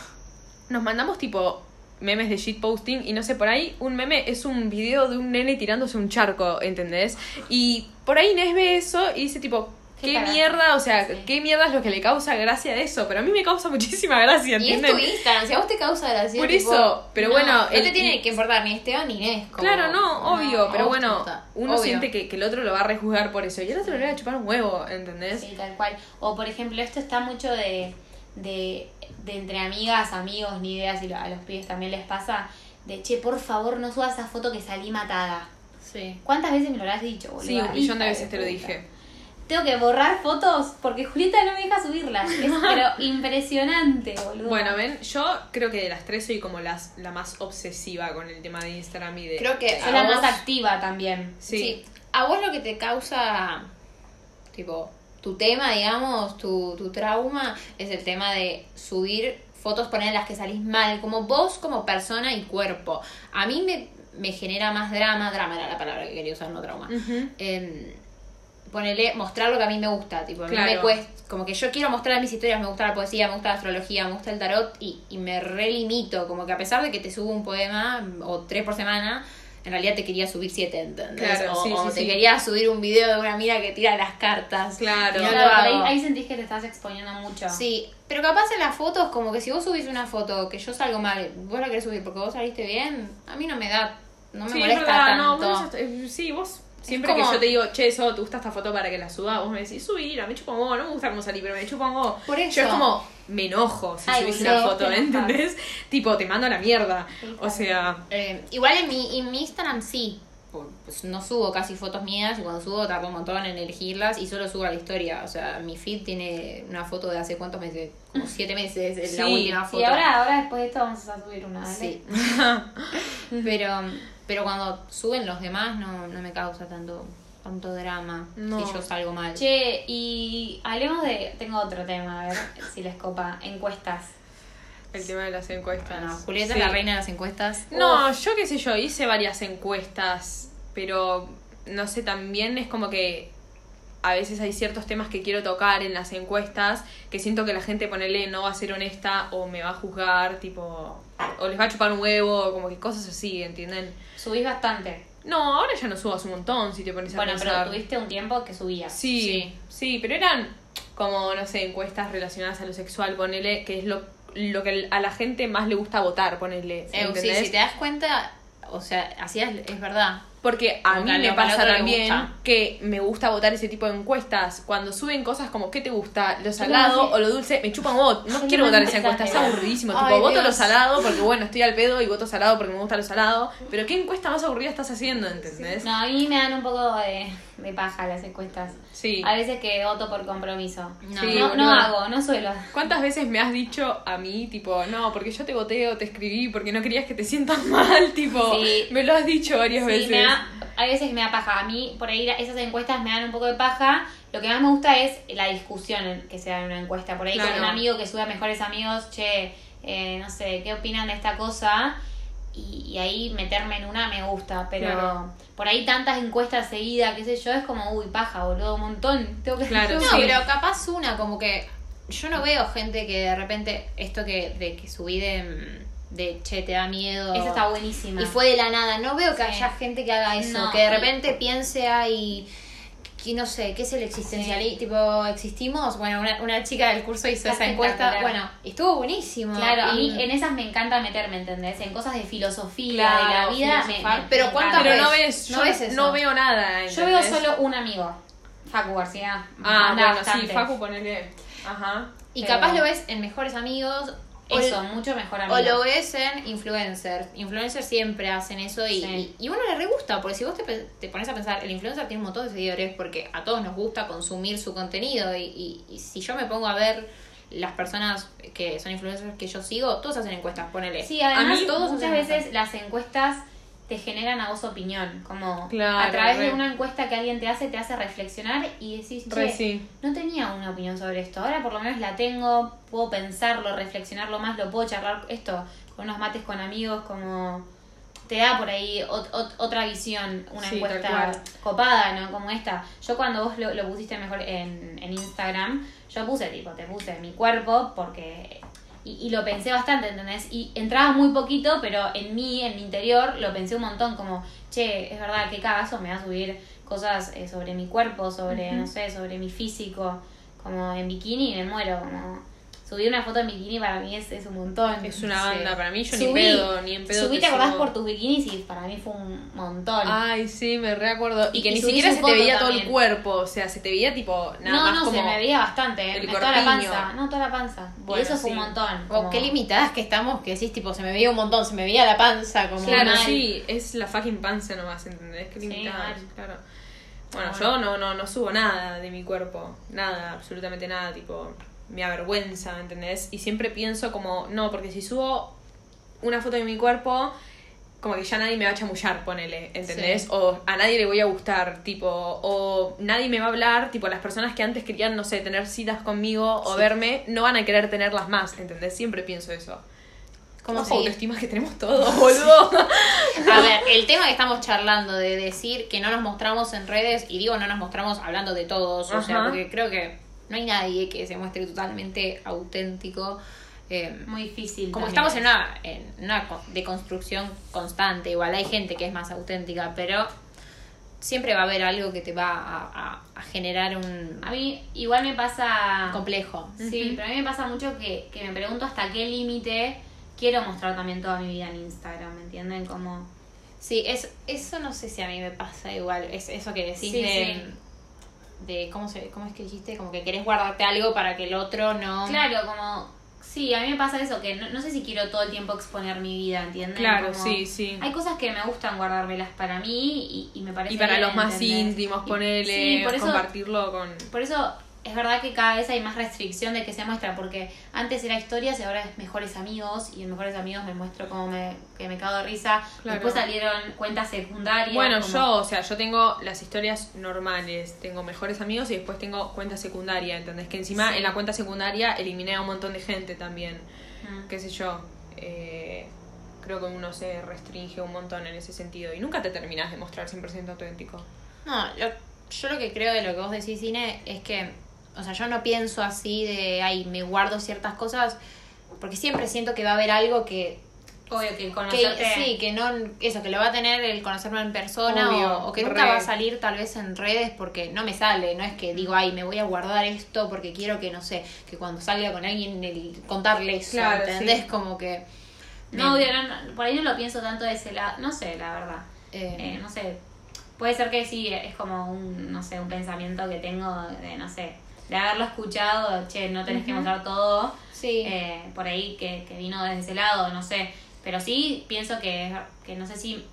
nos mandamos tipo memes de shitposting y no sé, por ahí un meme es un video de un nene tirándose un charco, ¿entendés? Y por ahí Inés ve eso y dice tipo,
Qué
¿qué,
carajo.
mierda? O sea,
Sí.
¿qué mierda es lo que le causa gracia de eso? Pero a mí me causa <laughs> muchísima gracia,
Y es tu Instagram, si a vos te causa gracia.
Por
tipo,
eso, pero
no,
bueno,
No
el-
te tiene que importar ni Esteban ni Inés. como-
Claro, no, obvio, pero bueno, uno
obvio.
siente que, que el otro lo va a rejuzgar por eso y el otro le va a chupar un huevo, ¿entendés?
Sí, tal cual. O por ejemplo, esto está mucho de, de, de entre amigas, amigos, ni idea si lo- a los pibes también les pasa. De che, por favor, no subas esa foto que salí matada.
Sí.
¿Cuántas veces me lo habrás dicho, boludo?
Sí, un millón de veces te lo dije.
Tengo que borrar fotos porque Julieta no me deja subirlas. Es <laughs> pero impresionante, boludo.
Bueno, ven, yo creo que de las tres soy como las, la más obsesiva con el tema de Instagram y de...
Creo que
Soy la
vos-
más activa también.
Sí.
Sí. A vos lo que te causa, tipo, tu tema, digamos, tu, tu trauma, es el tema de subir fotos, poner las que salís mal, como vos como persona y cuerpo. A mí me, me genera más drama, drama era la palabra que quería usar, no trauma.
Ujú.
Em, ponerle, mostrar lo que a mí me gusta, tipo, a mí
Claro.
me cuesta, como que yo quiero mostrar mis historias, me gusta la poesía, me gusta la astrología, me gusta el tarot y, y me relimito, como que a pesar de que te subo un poema o tres por semana, en realidad te quería subir siete, ¿entendés?
Claro,
o
sí,
o
sí,
te
sí.
quería subir un video de una mina que tira las cartas.
Claro.
No
Claro, ahí, ahí sentís que te estás exponiendo mucho.
Sí, pero capaz en las fotos, como que si vos subís una foto que yo salgo mal, vos la querés subir porque vos saliste bien, a mí no me da, no me molesta
verdad,
tanto.
no, vos sí, vos siempre
como-
que yo te digo, che, eso, ¿te gusta esta foto para que la suba? Vos me decís, subir, me chupo no me gusta cómo salí, pero me chupo.
Por eso.
Yo es como, me enojo si
Ay,
subís
sí, te
foto. ¿entendés? Tipo, te mando a la mierda.
Sí,
O sea,
Eh, igual en mi, en mi Instagram sí. Pues no subo casi fotos mías y cuando subo tardo un montón en elegirlas y solo subo a la historia. O sea, mi feed tiene una foto de hace cuántos meses, como <laughs> siete meses, es la
Sí,
última
Sí,
foto.
ahora, ahora después de esto vamos a subir una. ¿vale?
Sí. <laughs> pero, pero cuando suben los demás no, no me causa tanto, tanto drama
No.
si yo salgo mal.
Che, y hablemos de. Tengo otro tema, a ver si les copa. Encuestas.
el tema de las encuestas.
Bueno, Julieta
Sí.
es la reina de las encuestas.
No, yo qué sé yo, hice varias encuestas, pero no sé, también es como que a veces hay ciertos temas que quiero tocar en las encuestas que siento que la gente ponele no va a ser honesta o me va a juzgar, tipo, o les va a chupar un huevo, como que cosas así, ¿entienden?
Subís bastante.
No, ahora ya no subas un montón si te pones a
Bueno,
pensar.
pero tuviste un tiempo que subías.
Sí,
Sí.
sí, pero eran como, no sé, encuestas relacionadas a lo sexual, ponele, que es lo, lo que a la gente más le gusta votar, ponele.
Eh, sí, si te das cuenta, o sea, así es, es verdad.
Porque a mí me pasa también que me gusta votar ese tipo de encuestas. Cuando suben cosas como ¿qué te gusta? ¿Lo salado o lo dulce? Me chupan vos. No quiero votar esa encuesta, es aburridísimo. Tipo, voto lo salado porque bueno, estoy al pedo y voto salado porque me gusta lo salado. Pero ¿qué encuesta más aburrida estás haciendo? ¿Entendés?
No, a mí me dan un poco de, de paja las encuestas.
Sí.
A veces que voto por compromiso.
No.
Sí,
no, no hago, no suelo.
¿Cuántas veces me has dicho a mí, tipo, no, porque yo te voté o te escribí porque no querías que te sientas <laughs> mal? Tipo,
Sí.
me lo has dicho varias
Sí,
veces.
me da, hay veces que me da paja. A mí, por ahí, esas encuestas me dan un poco de paja. Lo que más me gusta es la discusión que se da en una encuesta. Por ahí
Claro.
con un amigo que sube a mejores amigos, che, eh, no sé, ¿qué opinan de esta cosa? Y, y ahí meterme en una me gusta. Pero
Claro.
por ahí tantas encuestas seguidas, qué sé yo, es como, uy, paja, boludo, un montón. Tengo que
Claro,
No,
Sí.
pero capaz una, como que yo no veo gente que de repente esto que de que subí de, mm, de che, te da miedo.
Esa está buenísima.
Y fue de la nada. No veo que
Sí.
haya gente que haga eso.
No,
que de
y-
repente piense ahí. Que no sé, ¿qué es el existencialismo? Tipo, ¿existimos? Bueno, una, una chica del curso hizo
Está
esa encuesta. Bueno, estuvo buenísimo.
Claro, a
Y-
mí en esas me encanta meterme, ¿entendés? En cosas de filosofía,
Claro,
de la vida. me-
filosofar.
me-
Pero
me
¿cuántas.
Pero no
ves? No
yo
ves eso.
no veo nada.
Yo veo
¿entendés?
solo un amigo, Facu García.
Ah, bueno, sí. Facu, ponele. Ajá.
Y
Pero-
capaz lo ves en mejores amigos. O-
Eso, mucho mejor amigo.
O lo ves en influencers. Influencers siempre hacen eso y,
Sí.
y, y uno le re gusta, porque si vos te, te pones a pensar, el influencer tiene un montón de seguidores porque a todos nos gusta consumir su contenido y, y- y si yo me pongo a ver las personas que son influencers que yo sigo, todos hacen encuestas, ponele.
Sí, además
A mí
todos
muchas veces
las encuestas te generan a vos opinión, como
Claro,
a través
re.
de una encuesta que alguien te hace, te hace reflexionar y decís, che,
Re sí.
no tenía una opinión sobre esto, ahora por lo menos la tengo, puedo pensarlo, reflexionarlo más, lo puedo charlar esto con unos mates con amigos, como te da por ahí ot- ot- otra visión, una
Sí,
encuesta copada, ¿no? Como esta. Yo cuando vos lo, lo pusiste mejor en, en Instagram, yo puse tipo, te puse mi cuerpo porque... Y, y lo pensé bastante, ¿entendés? Y entraba muy poquito, pero en mí, en mi interior, lo pensé un montón, como, che, es verdad, qué cagazo me va a subir cosas eh, sobre mi cuerpo, sobre, no sé, sobre mi físico, como en bikini y me muero, como... Subir una foto en bikini para mí es, es un montón.
Es una
Sí.
banda, para mí yo ni
Subí-
pedo, ni en pedo.
Subí,
te
¿te acordás
subo.
por tus bikinis? Y para mí fue un montón.
Ay, sí, me recuerdo. Y que
Y
ni
subís
siquiera se te veía todo el cuerpo, o sea, se te veía tipo nada
no,
más
no,
como
se me veía bastante.
el
eh, toda la panza. No, toda la panza.
Bueno,
y eso fue
sí.
un montón.
O
como-
qué limitadas que estamos, que decís, tipo, se me veía un montón, se me veía la panza, como...
Claro,
mal.
sí, es la fucking panza nomás, ¿entendés? Qué
Sí,
limitada,
mal.
claro. Bueno,
Ah,
yo no, no, no subo nada de mi cuerpo, nada, absolutamente nada, tipo, me avergüenza, ¿entendés? Y siempre pienso como, no, porque si subo una foto de mi cuerpo, como que ya nadie me va a chamullar, ponele, ¿entendés?
Sí.
O a nadie le voy a gustar, tipo, o nadie me va a hablar, tipo, las personas que antes querían, no sé, tener citas conmigo o
Sí.
verme, no van a querer tenerlas más, ¿entendés? Siempre pienso eso.
Como si-
autoestima que tenemos <laughs> todos, boludo.
A ver, el tema que estamos charlando de decir que no nos mostramos en redes, y digo no nos mostramos hablando de todos, o sea, porque creo que no hay nadie que se muestre totalmente auténtico. eh,
Muy difícil.
como estamos en una, en una co- deconstrucción constante, igual hay gente que es más auténtica, pero siempre va a haber algo que te va a, a- a generar un
A mí igual me pasa...
complejo.
Sí, pero a mí me pasa mucho que, que me pregunto hasta qué límite quiero mostrar también toda mi vida en Instagram, ¿me entienden? Como...
Sí, es, eso no sé si a mí me pasa igual. Es eso que decís
Sí,
de, de cómo se, cómo es que dijiste, como que querés guardarte algo para que el otro no.
Claro, como... Sí, a mí me pasa eso, que no, no sé si quiero todo el tiempo exponer mi vida, ¿entienden?
Claro,
Como-
sí, sí.
Hay cosas que me gustan guardármelas para mí y, y me parece
Y para
bien,
los más
¿entendés?
íntimos, ponerle,
sí, por eso,
compartirlo con...
por eso es verdad que cada vez hay más restricción de que se muestra, porque antes era historias y ahora es mejores amigos, y en mejores amigos me muestro como me, que me cago de risa.
Claro.
Después salieron cuentas secundarias.
Bueno,
como-
yo, o sea, yo tengo las historias normales, tengo mejores amigos y después tengo cuenta secundaria, ¿entendés? Que encima
Sí.
en la cuenta secundaria eliminé a un montón de gente también,
Mm.
qué sé yo. eh, creo que uno se restringe un montón en ese sentido y nunca te terminás de mostrar 100% auténtico.
No, lo- yo lo que creo de lo que vos decís, Cine, es que, o sea, yo no pienso así de, ay, me guardo ciertas cosas, porque siempre siento que va a haber algo que
Obvio que
que
conocerte...
sí, que no, eso, que lo va a tener el conocerlo en persona
Obvio,
o, o que nunca va a salir tal vez en redes porque no me sale, no es que digo, ay, me voy a guardar esto porque quiero que, no sé, que cuando salga con alguien el, contarle eso,
Claro,
¿entendés?
sí.
Como que...
No, obvio, no, no, por ahí no lo pienso tanto de ese lado, no sé, la verdad.
eh,
Eh, no sé, puede ser que sí, es como un, no sé, un pensamiento que tengo de, no sé, de haberlo escuchado, che, no tenés que mostrar todo.
Sí.
Eh, por ahí que, que vino desde ese lado, no sé. Pero sí pienso que, que no sé si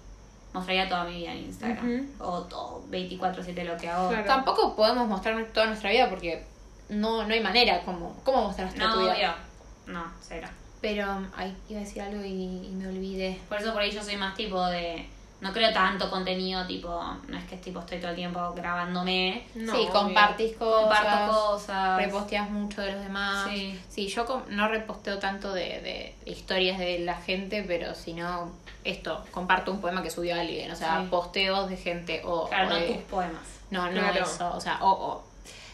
mostraría toda mi vida en Instagram. O todo, 24-7 lo que hago.
Claro.
Tampoco podemos mostrar toda nuestra vida porque no, no hay manera como cómo mostrar nuestra
No,
vida.
obvio. No, cero.
Pero ay, iba a decir algo y, y me olvidé.
Por eso por ahí yo soy más tipo de... No creo tanto contenido, tipo... No es que tipo estoy todo el tiempo grabándome.
No,
sí,
obvio.
compartís cosas.
Comparto cosas.
Reposteas mucho de los demás.
Sí.
yo no reposteo tanto de, de historias de la gente, pero si no, esto, comparto un poema que subió alguien. O sea,
Sí.
posteos de gente o.
Claro,
o
no
de-
tus poemas.
No, no
Claro.
eso. O sea, o, o-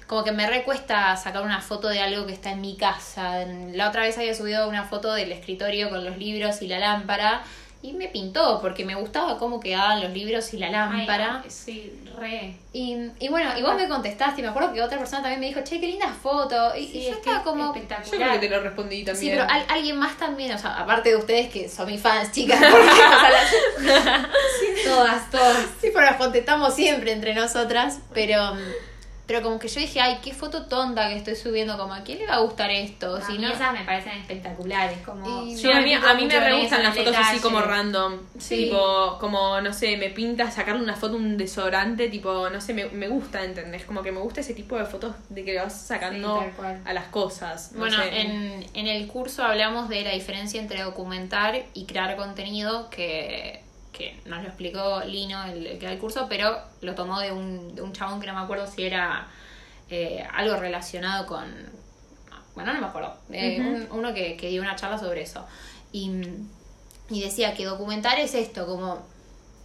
Como que me recuesta sacar una foto de algo que está en mi casa. La otra vez había subido una foto del escritorio con los libros y la lámpara. Y me pintó, porque me gustaba cómo quedaban los libros y la lámpara.
Ay, sí, re.
Y, y bueno, y vos me contestaste, y me acuerdo que otra persona también me dijo, che, qué linda foto. Y, yo
es
estaba
que
como.
Yo creo
espectacular.
que te lo respondí también.
Sí, pero al- alguien más también, o sea, aparte de ustedes que son mis fans, chicas, <laughs> porque, o sea, <laughs> las-
Todas, todas.
sí, pero las contestamos siempre entre nosotras, pero, pero como que yo dije, ay, qué foto tonta que estoy subiendo, como a quién le va a gustar esto,
A
si
mí
no...
esas me parecen espectaculares, como...
Y-
Sí,
yo
a mí, a mí me re gustan las fotos así como random.
Sí.
Tipo, como, no sé, me pinta sacarle una foto un desodorante, tipo, no sé, me, me gusta, ¿entendés? Como que me gusta ese tipo de fotos de que le vas sacando
Sí,
a las cosas. no
Bueno,
sé.
en, en el curso hablamos de la diferencia entre documentar y crear contenido, que, que nos lo explicó Lino, el, el que da el curso, pero lo tomó de un, de un chabón que no me acuerdo si era eh, algo relacionado con... Bueno, no me acuerdo. eh, un- uno que, que dio una charla sobre eso. Y, y decía que documentar es esto, como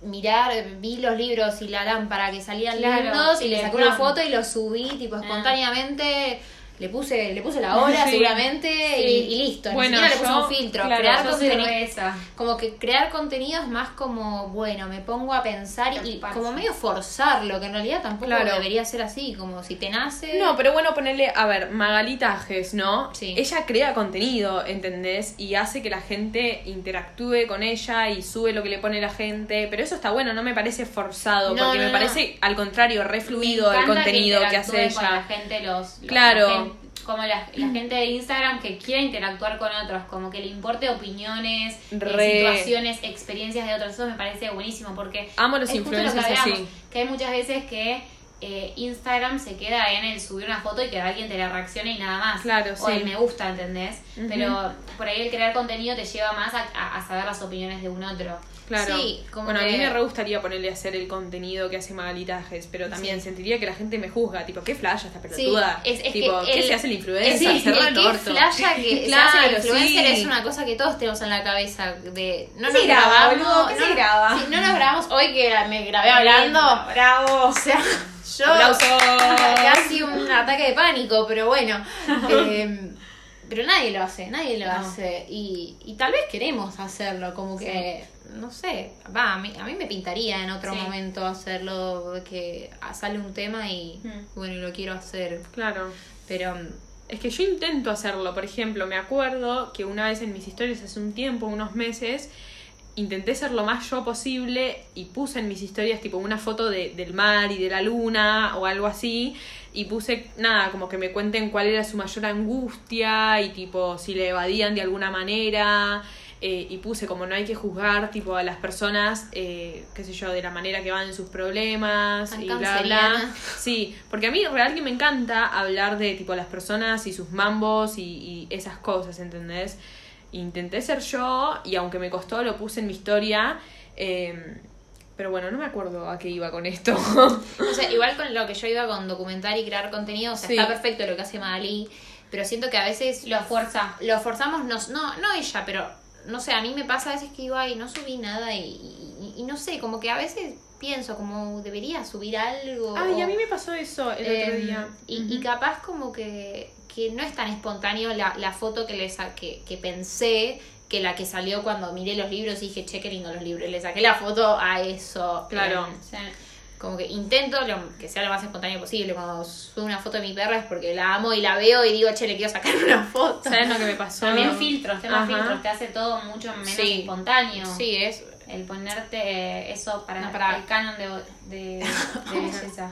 mirar, vi los libros y la lámpara que salían
Claro,
lindos y le saqué una foto y lo subí tipo
Ah.
Le puse, le puse la <laughs> hora
Sí.
seguramente y, y listo.
Bueno,
Ni siquiera le puse un filtro.
Claro,
crear contenido. Como que crear contenido es más como, bueno, me pongo a pensar y
Ocuparse.
como medio forzarlo, que en realidad tampoco
Claro.
debería ser así, como si te nace.
No, pero bueno, ponerle, a ver, Magalitajes, ¿no?
Sí.
Ella crea contenido, ¿entendés? Y hace que la gente interactúe con ella y sube lo que le pone la gente. Pero eso está bueno, no me parece forzado,
No,
porque
no,
me
no.
parece al contrario, re fluido
Me
el contenido que,
interactúen
hace
la
ella.
gente, los, los-
Claro.
Como la, la gente de Instagram que quiere interactuar con otros, como que le importe opiniones, eh,
Re.
situaciones, experiencias de otros. Eso me parece buenísimo porque
Amo los
es justo lo que
influencers
hablamos,
así.
Que hay muchas veces que eh, Instagram se queda en el subir una foto y que alguien te la reaccione y nada más.
Claro,
O
sí.
el me gusta, ¿entendés? Pero por ahí el crear contenido te lleva más a, a- a saber las opiniones de un otro.
Claro.
Sí, como
bueno, a mí me re gustaría ponerle a hacer el contenido que hace Magalitajes, pero también
Sí.
sentiría que la gente me juzga, tipo, qué flasha esta pelotuda.
es, es
tipo,
que
¿qué
el-
se hace el influencer?
Sí,
Cerrá
el
el
que
orto.
flasha que <laughs>
Claro,
se hace el influencer
sí.
es una cosa que todos tenemos en la cabeza de no
¿Qué
nos grabamos no,
se graba?
sí, no nos grabamos hoy que me grabé hablando
¡Bravo!
o sea <laughs> yo
Aplausos.
casi un ataque de pánico pero bueno <laughs> eh, pero nadie lo hace nadie lo
No.
hace y, y tal vez queremos hacerlo como que no sé va a mí, a mí me pintaría en otro
Sí.
momento hacerlo que sale un tema y
Mm.
bueno y lo quiero hacer
Claro.
pero
Es que yo intento hacerlo, por ejemplo, me acuerdo que una vez en mis historias hace un tiempo, unos meses, intenté ser lo más yo posible y puse en mis historias tipo una foto de, del mar y de la luna o algo así y puse nada, como que me cuenten cuál era su mayor angustia y tipo si le evadían de alguna manera eh, y puse como no hay que juzgar tipo a las personas, eh, qué sé yo, de la manera que van en sus problemas
Tan
y bla bla. Sí, porque a mí real que me encanta hablar de tipo las personas y sus mambos y, y esas cosas, ¿entendés? Intenté ser yo y aunque me costó lo puse en mi historia. eh, pero bueno, no me acuerdo a qué iba con esto. <laughs>
O sea, igual con lo que yo iba con documentar y crear contenido, o sea,
Sí.
está perfecto lo que hace Magali, pero siento que a veces
Lo fuerza.
lo forzamos, no, no, no ella, pero no sé, a mí me pasa a veces que digo, ay, no subí nada y, y- y no sé, como que a veces pienso como debería subir algo.
Ay, a
o-
mí me pasó eso el otro
Em,
día.
Y, y capaz como que, que no es tan espontáneo la, la foto que, le sa- que, que pensé que la que salió cuando miré los libros y dije, che, qué lindo los libros. Le saqué la foto a eso.
Claro.
Em,
Sí.
Como que intento lo, que sea lo más espontáneo posible. Cuando subo una foto de mi perra es porque la amo y la veo y digo, che, le quiero sacar una foto.
¿Sabes lo que me pasó?
También filtros, temas
Ajá.
filtros, te hace todo mucho menos
Sí.
espontáneo.
Sí, es.
El ponerte eso para,
No, para-
el canon de, de, <laughs> de belleza.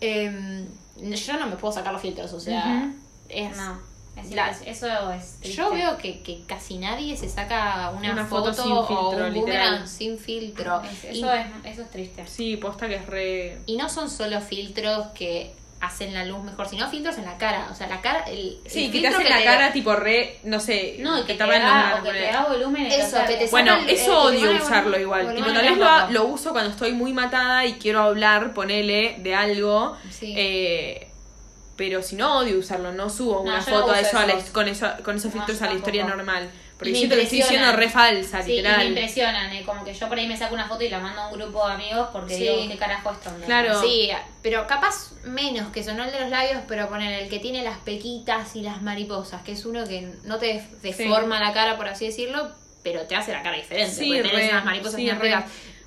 em, yo no me puedo sacar los filtros, o sea. Es,
No, es
La-
impres- eso es triste.
Yo veo que, que casi nadie se saca una,
Una
foto,
foto sin
o
filtro,
un
literal.
boomerang sin filtro.
Es-
y,
eso, es, eso es triste.
Sí, posta que es re.
y no son solo filtros que hacen la luz mejor, sino filtros en la cara. O sea, la cara. El,
Sí,
el
que te hacen la cara tipo re, no sé,
No, y que te,
los
da, o que te da volumen. en
Eso, que te.
Bueno,
el-
eso
que
odio usarlo igual.
volumen
Tipo, tal vez lo uso cuando estoy muy matada y quiero hablar, ponele, de algo.
Sí.
Eh, pero si no odio usarlo, no subo
No,
una
yo no
foto a eso, a la- con, eso, con esos
No,
filtros
yo
a la historia normal. Porque
Y
siento que estoy diciendo re falsa,
Sí, y me
literal.
impresionan, eh, como que yo por ahí me saco una foto y la mando a un grupo de amigos porque
Sí.
digo, ¿qué carajo esto?
Claro.
Sí, pero capaz menos que eso, no el de los labios, pero poner el que tiene las pequitas y las mariposas, que es uno que no te deforma la cara, por así decirlo, pero te hace la cara diferente.
Sí,
porque tenés
re,
unas mariposas feas.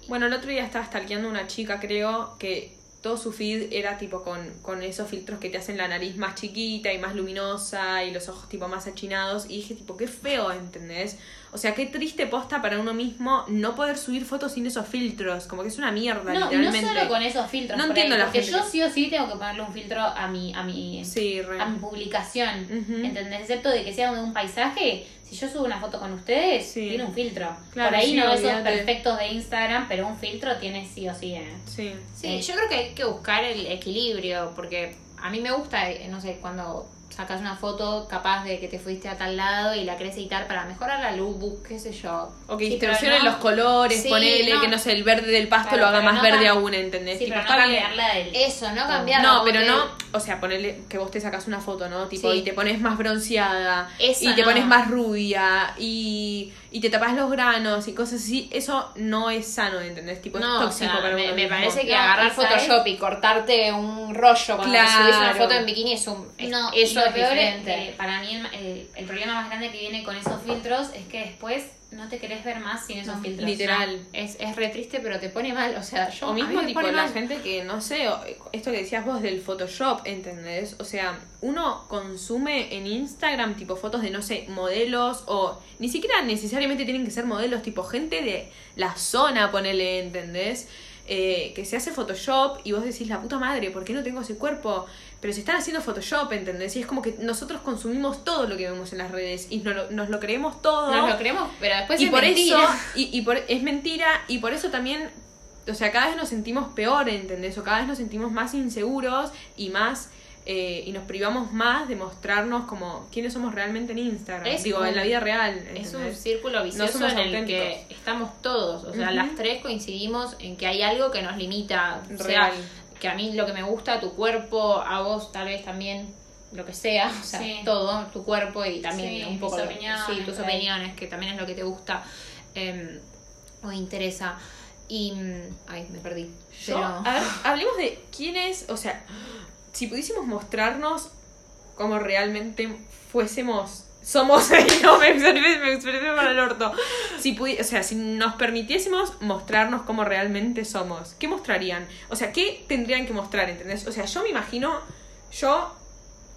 Bueno, el otro día estaba stalkeando una chica, creo, que todo su feed era tipo con, con esos filtros que te hacen la nariz más chiquita y más luminosa y los ojos tipo más achinados. Y dije, tipo, qué feo, ¿entendés? O sea, qué triste posta para uno mismo no poder subir fotos sin esos filtros. Como que es una mierda,
No, y no
literalmente.
solo con esos filtros.
No
por ahí,
entiendo la
porque
gente
yo sí o sí tengo que ponerle un filtro a mi, a mi,
Sí,
a mi publicación.
Ujú.
¿Entendés? Excepto de que sea de un paisaje. Si yo subo una foto con ustedes,
Sí.
tiene un filtro.
Claro,
por ahí
sí,
no esos perfectos de Instagram, pero un filtro tiene sí o sí. eh.
Sí.
Sí, yo creo que hay que buscar el equilibrio, porque a mí me gusta, eh, no sé, cuando sacas una foto capaz de que te fuiste a tal lado y la querés editar para mejorar la luz, qué sé yo.
O que
Sí,
distorsionen
no-
los colores,
Sí,
ponele,
no.
que no sé, el verde del pasto
Claro,
lo haga más
no
verde aún, ¿entendés?
Sí,
Tipo,
pero no cambiarla del.
Eso, no cambiar.
No, pero no, o sea, ponerle que vos te sacas una foto, ¿no? Tipo,
Sí.
y te pones más bronceada,
Eso
y te
no.
pones más rubia, y, y te tapas los granos y cosas así, eso no es sano, ¿entendés? Tipo, es
No, o
tóxico
sea,
para
me, me parece que
No,
agarrar Photoshop y cortarte un rollo cuando
Claro.
subís una foto en bikini es un es-
No,
eso
lo
es
peor es que para mí el, el- el problema más grande que viene con esos filtros es que después no te querés ver más sin esos
No,
filtros.
literal.
Es, es re triste, pero te pone mal. O sea, yo
O mismo tipo la
mal.
gente que, no sé, esto que decías vos del Photoshop, ¿entendés? O sea, uno consume en Instagram tipo fotos de, no sé, modelos o ni siquiera necesariamente tienen que ser modelos, tipo gente de la zona, ponele, ¿entendés? Eh, que se hace Photoshop y vos decís, la puta madre, ¿por qué no tengo ese cuerpo? Pero se están haciendo Photoshop, ¿entendés? Y es como que nosotros consumimos todo lo que vemos en las redes y nos lo, nos lo creemos todo
Nos lo creemos, pero después
y
es
por
mentira.
eso y, y por, es mentira y por eso también o sea cada vez nos sentimos peor ¿entendés? o cada vez nos sentimos más inseguros y más eh, y nos privamos más de mostrarnos como quiénes somos realmente en Instagram
Es
digo
un-
en la vida real
Es un círculo vicioso en el
auténticos.
que estamos todos. O sea, las tres coincidimos en que hay algo que nos limita. O sea,
Real.
Que a mí lo que me gusta, tu cuerpo, a vos tal vez también lo que sea, <laughs> o sea,
Sí.
todo, tu cuerpo y también
Sí,
un poco
mis
lo-
opiniones,
sí, tus opiniones, que también es lo que te gusta eh, o interesa. Y mm, ay, me perdí.
Yo-
Pero
a ver, hablemos de quién es o sea si pudiésemos mostrarnos como realmente fuésemos somos <laughs> no me expresé, me expresé para el orto si pudi- o sea si nos permitiésemos mostrarnos como realmente somos qué mostrarían o sea qué tendrían que mostrar ¿entendés? o sea yo me imagino yo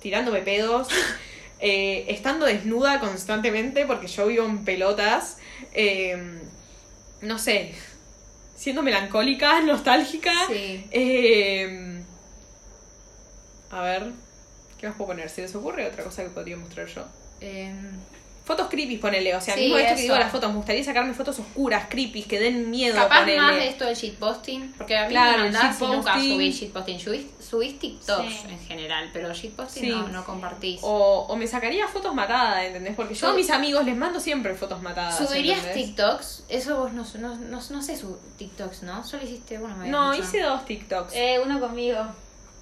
tirándome pedos <laughs> eh, estando desnuda constantemente porque yo vivo en pelotas eh, no sé siendo melancólica <laughs> nostálgica
sí.
eh, a ver, ¿qué más puedo poner? ¿Se les ocurre otra cosa que podría mostrar yo?
Em,
Fotos creepy, ponele. O sea,
Sí,
mismo esto que digo las fotos, me gustaría sacarme fotos oscuras, creepy, que den miedo,
Capaz
ponele.
más de esto del shitposting, porque a mí
Claro,
me mandás y nunca
shitposting.
subí shitposting. Subís, subís TikToks
Sí.
en general, pero shitposting
Sí.
no, no compartís.
O, o me sacaría fotos matadas, ¿entendés? Porque yo a mis amigos les mando siempre fotos matadas.
¿Subirías
¿entendés?
TikToks? Eso vos no, no, no, no sé su TikToks, ¿no? Solo hiciste uno, me
No, hice dos TikToks.
Eh, uno conmigo.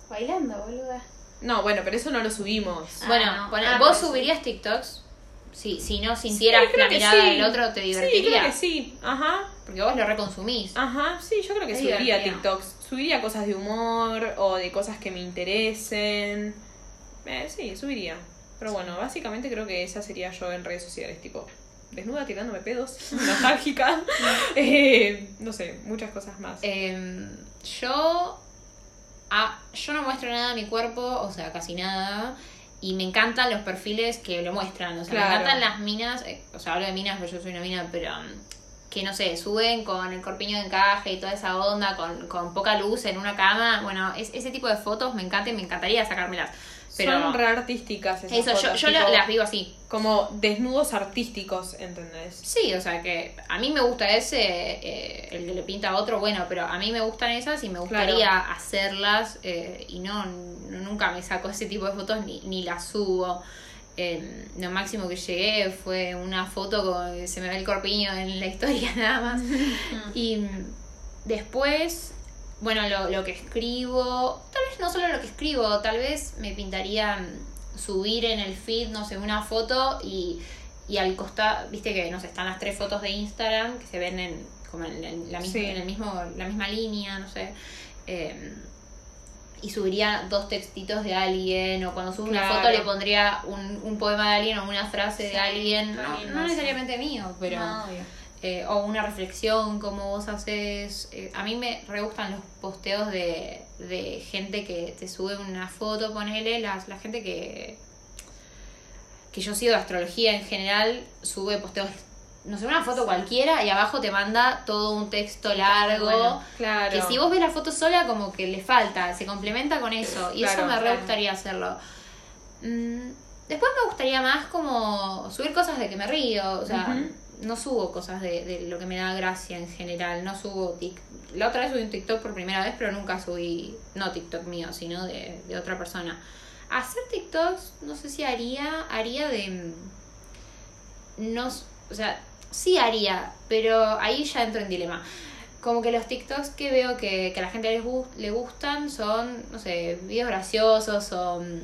Bailando, boluda.
No, bueno, pero eso no lo subimos.
Bueno,
Ah, no.
pone-
Ah,
¿vos
sí.
subirías TikToks? Si, si no sintieras
creo
la
que
mirada
sí.
del otro, ¿te
Sí,
divertiría?
creo que sí. Ajá.
Porque vos lo reconsumís.
Ajá, sí, yo creo que
Es
subiría
divertido.
TikToks. Subiría cosas de humor o de cosas que me interesen. Eh, sí, subiría. Pero bueno, básicamente creo que esa sería yo en redes sociales, tipo. desnuda tirándome pedos, <laughs> nostálgica. <laughs> Eh, no sé, muchas cosas más.
Em, yo. Ah, yo no muestro nada de mi cuerpo, o sea, casi nada. Y me encantan los perfiles que lo muestran. O sea,
Claro.
me encantan las minas. eh, o sea, hablo de minas, pero yo soy una mina, pero. um, que no sé, suben con el corpiño de encaje y toda esa onda, con, con poca luz en una cama. Bueno, es, ese tipo de fotos me encanta y me encantaría sacármelas. Pero.
Son re artísticas esas
eso, yo,
fotos,
yo
tipo,
las vivo así.
Como desnudos artísticos, ¿entendés?
Sí, o sea que a mí me gusta ese, eh, el que le pinta a otro, bueno, pero a mí me gustan esas y me gustaría hacerlas eh, y no, nunca me saco ese tipo de fotos ni, ni las subo. Eh, lo máximo que llegué fue una foto con se me ve el corpiño en la historia <laughs> nada más. <laughs> y después, bueno, lo, lo que escribo, tal vez no solo lo que escribo, tal vez me pintaría mm, subir en el feed, no sé, una foto y, y al costado, viste que, no sé, están las tres fotos de Instagram que se ven en, como en, en la, misma,
Sí.
en el mismo, la misma línea, no sé. eh, y subiría dos textitos de alguien, o cuando subo una foto le pondría un, un poema de alguien o una frase
Sí,
de alguien, no, necesariamente mío, pero
No, obvio.
Eh, o una reflexión como vos haces. Eh, a mí me re gustan los posteos de, de gente que te sube una foto, ponele, las, la gente que que yo sigo de astrología en general, sube posteos, no sé, una foto cualquiera y abajo te manda todo un texto largo.
bueno.
Claro.
Que si vos ves la foto sola, como que le falta, se complementa con eso. Y eso me re
claro.
gustaría hacerlo. Mm, después me gustaría más como subir cosas de que me río. O sea. No subo cosas de, de lo que me da gracia en general. No subo tic. La otra vez subí un TikTok por primera vez, pero nunca subí, no TikTok mío, sino de, de otra persona. Hacer TikToks, no sé si haría, haría de... mm, No, o sea, sí haría, pero ahí ya entro en dilema. Como que los TikToks que veo que, que a la gente les le gustan son, no sé, videos graciosos o, mm,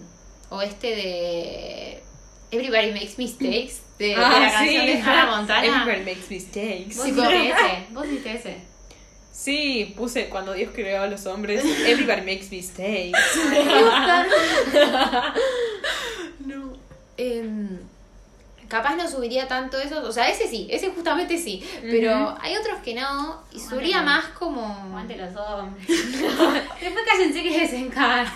o este de Everybody Makes Mistakes, de, de
Ah,
la canción de Hannah Montana.
Everybody makes mistakes.
Vos hiciste ese. Vos hiciste ese.
Sí, puse cuando Dios creó a los hombres, everybody makes mistakes. <laughs>
No. Em, capaz no subiría tanto eso. O sea, ese sí, ese justamente sí. Pero hay otros que no. Y subiría
Aguante.
más como.
Aguante los hombres. <laughs> Después cállense que les encanta.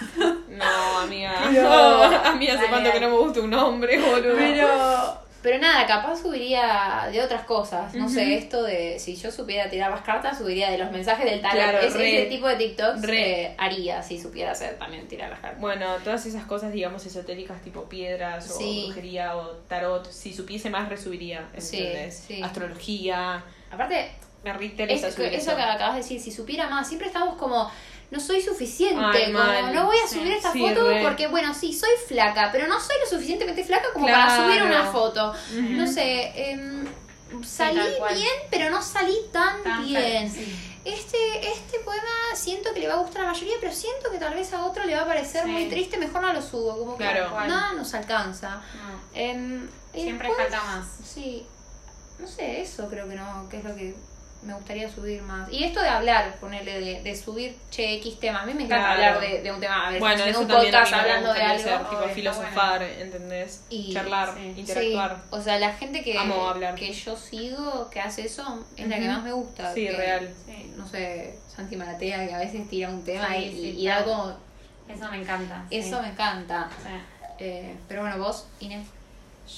No, amiga.
Pero- <laughs>
a mí hace cuánto que no me gusta un hombre, boludo.
Pero. Pero nada, capaz subiría de otras cosas. No sé, esto de. Si yo supiera tirar más cartas, subiría de los mensajes del tarot.
Claro,
ese,
re.
ese tipo de TikToks eh, haría si supiera hacer también tirar las cartas.
Bueno, todas esas cosas, digamos, esotéricas, tipo piedras o
Sí.
brujería o tarot, si supiese más, resubiría,
Sí,
¿entendés?
sí.
Astrología,
Aparte,
me
Es eso que acabas de decir, si supiera más, siempre estamos como, no soy suficiente,
Ay,
como
mal.
no voy a
Sí,
subir esta
sí,
foto
re.
porque, bueno, sí, soy flaca, pero no soy lo suficientemente flaca como
Claro.
para subir una foto. No sé, em, salí bien, pero no salí tan,
Tan
bien. Este, este poema siento que le va a gustar a la mayoría, pero siento que tal vez a otro le va a parecer
Sí.
muy triste, mejor no lo subo, como que
Claro.
nada nos alcanza.
No.
Em,
Siempre
después-
falta más.
Sí, no sé, eso creo que no, que es lo que me gustaría subir más. Y esto de hablar, ponerle de, de subir, che, X tema. A mí me encanta
Claro.
hablar de, de un tema. A ver,
Bueno,
estoy
eso
un
también a mí
podcast
me
hablando de algo.
hacer, tipo
está
filosofar, ¿entendés?
Y-
Charlar,
sí.
interactuar.
Sí, o sea, la gente que,
Amo hablar.
que yo sigo, que hace eso, es la que más me gusta.
Sí,
que,
real.
Sí.
No sé, Santi Maratea, que a veces tira un tema
Sí,
y,
sí,
y da
claro.
como...
Eso me encanta. sí.
Eso me encanta.
Sí.
Eh, pero bueno, vos, Inés.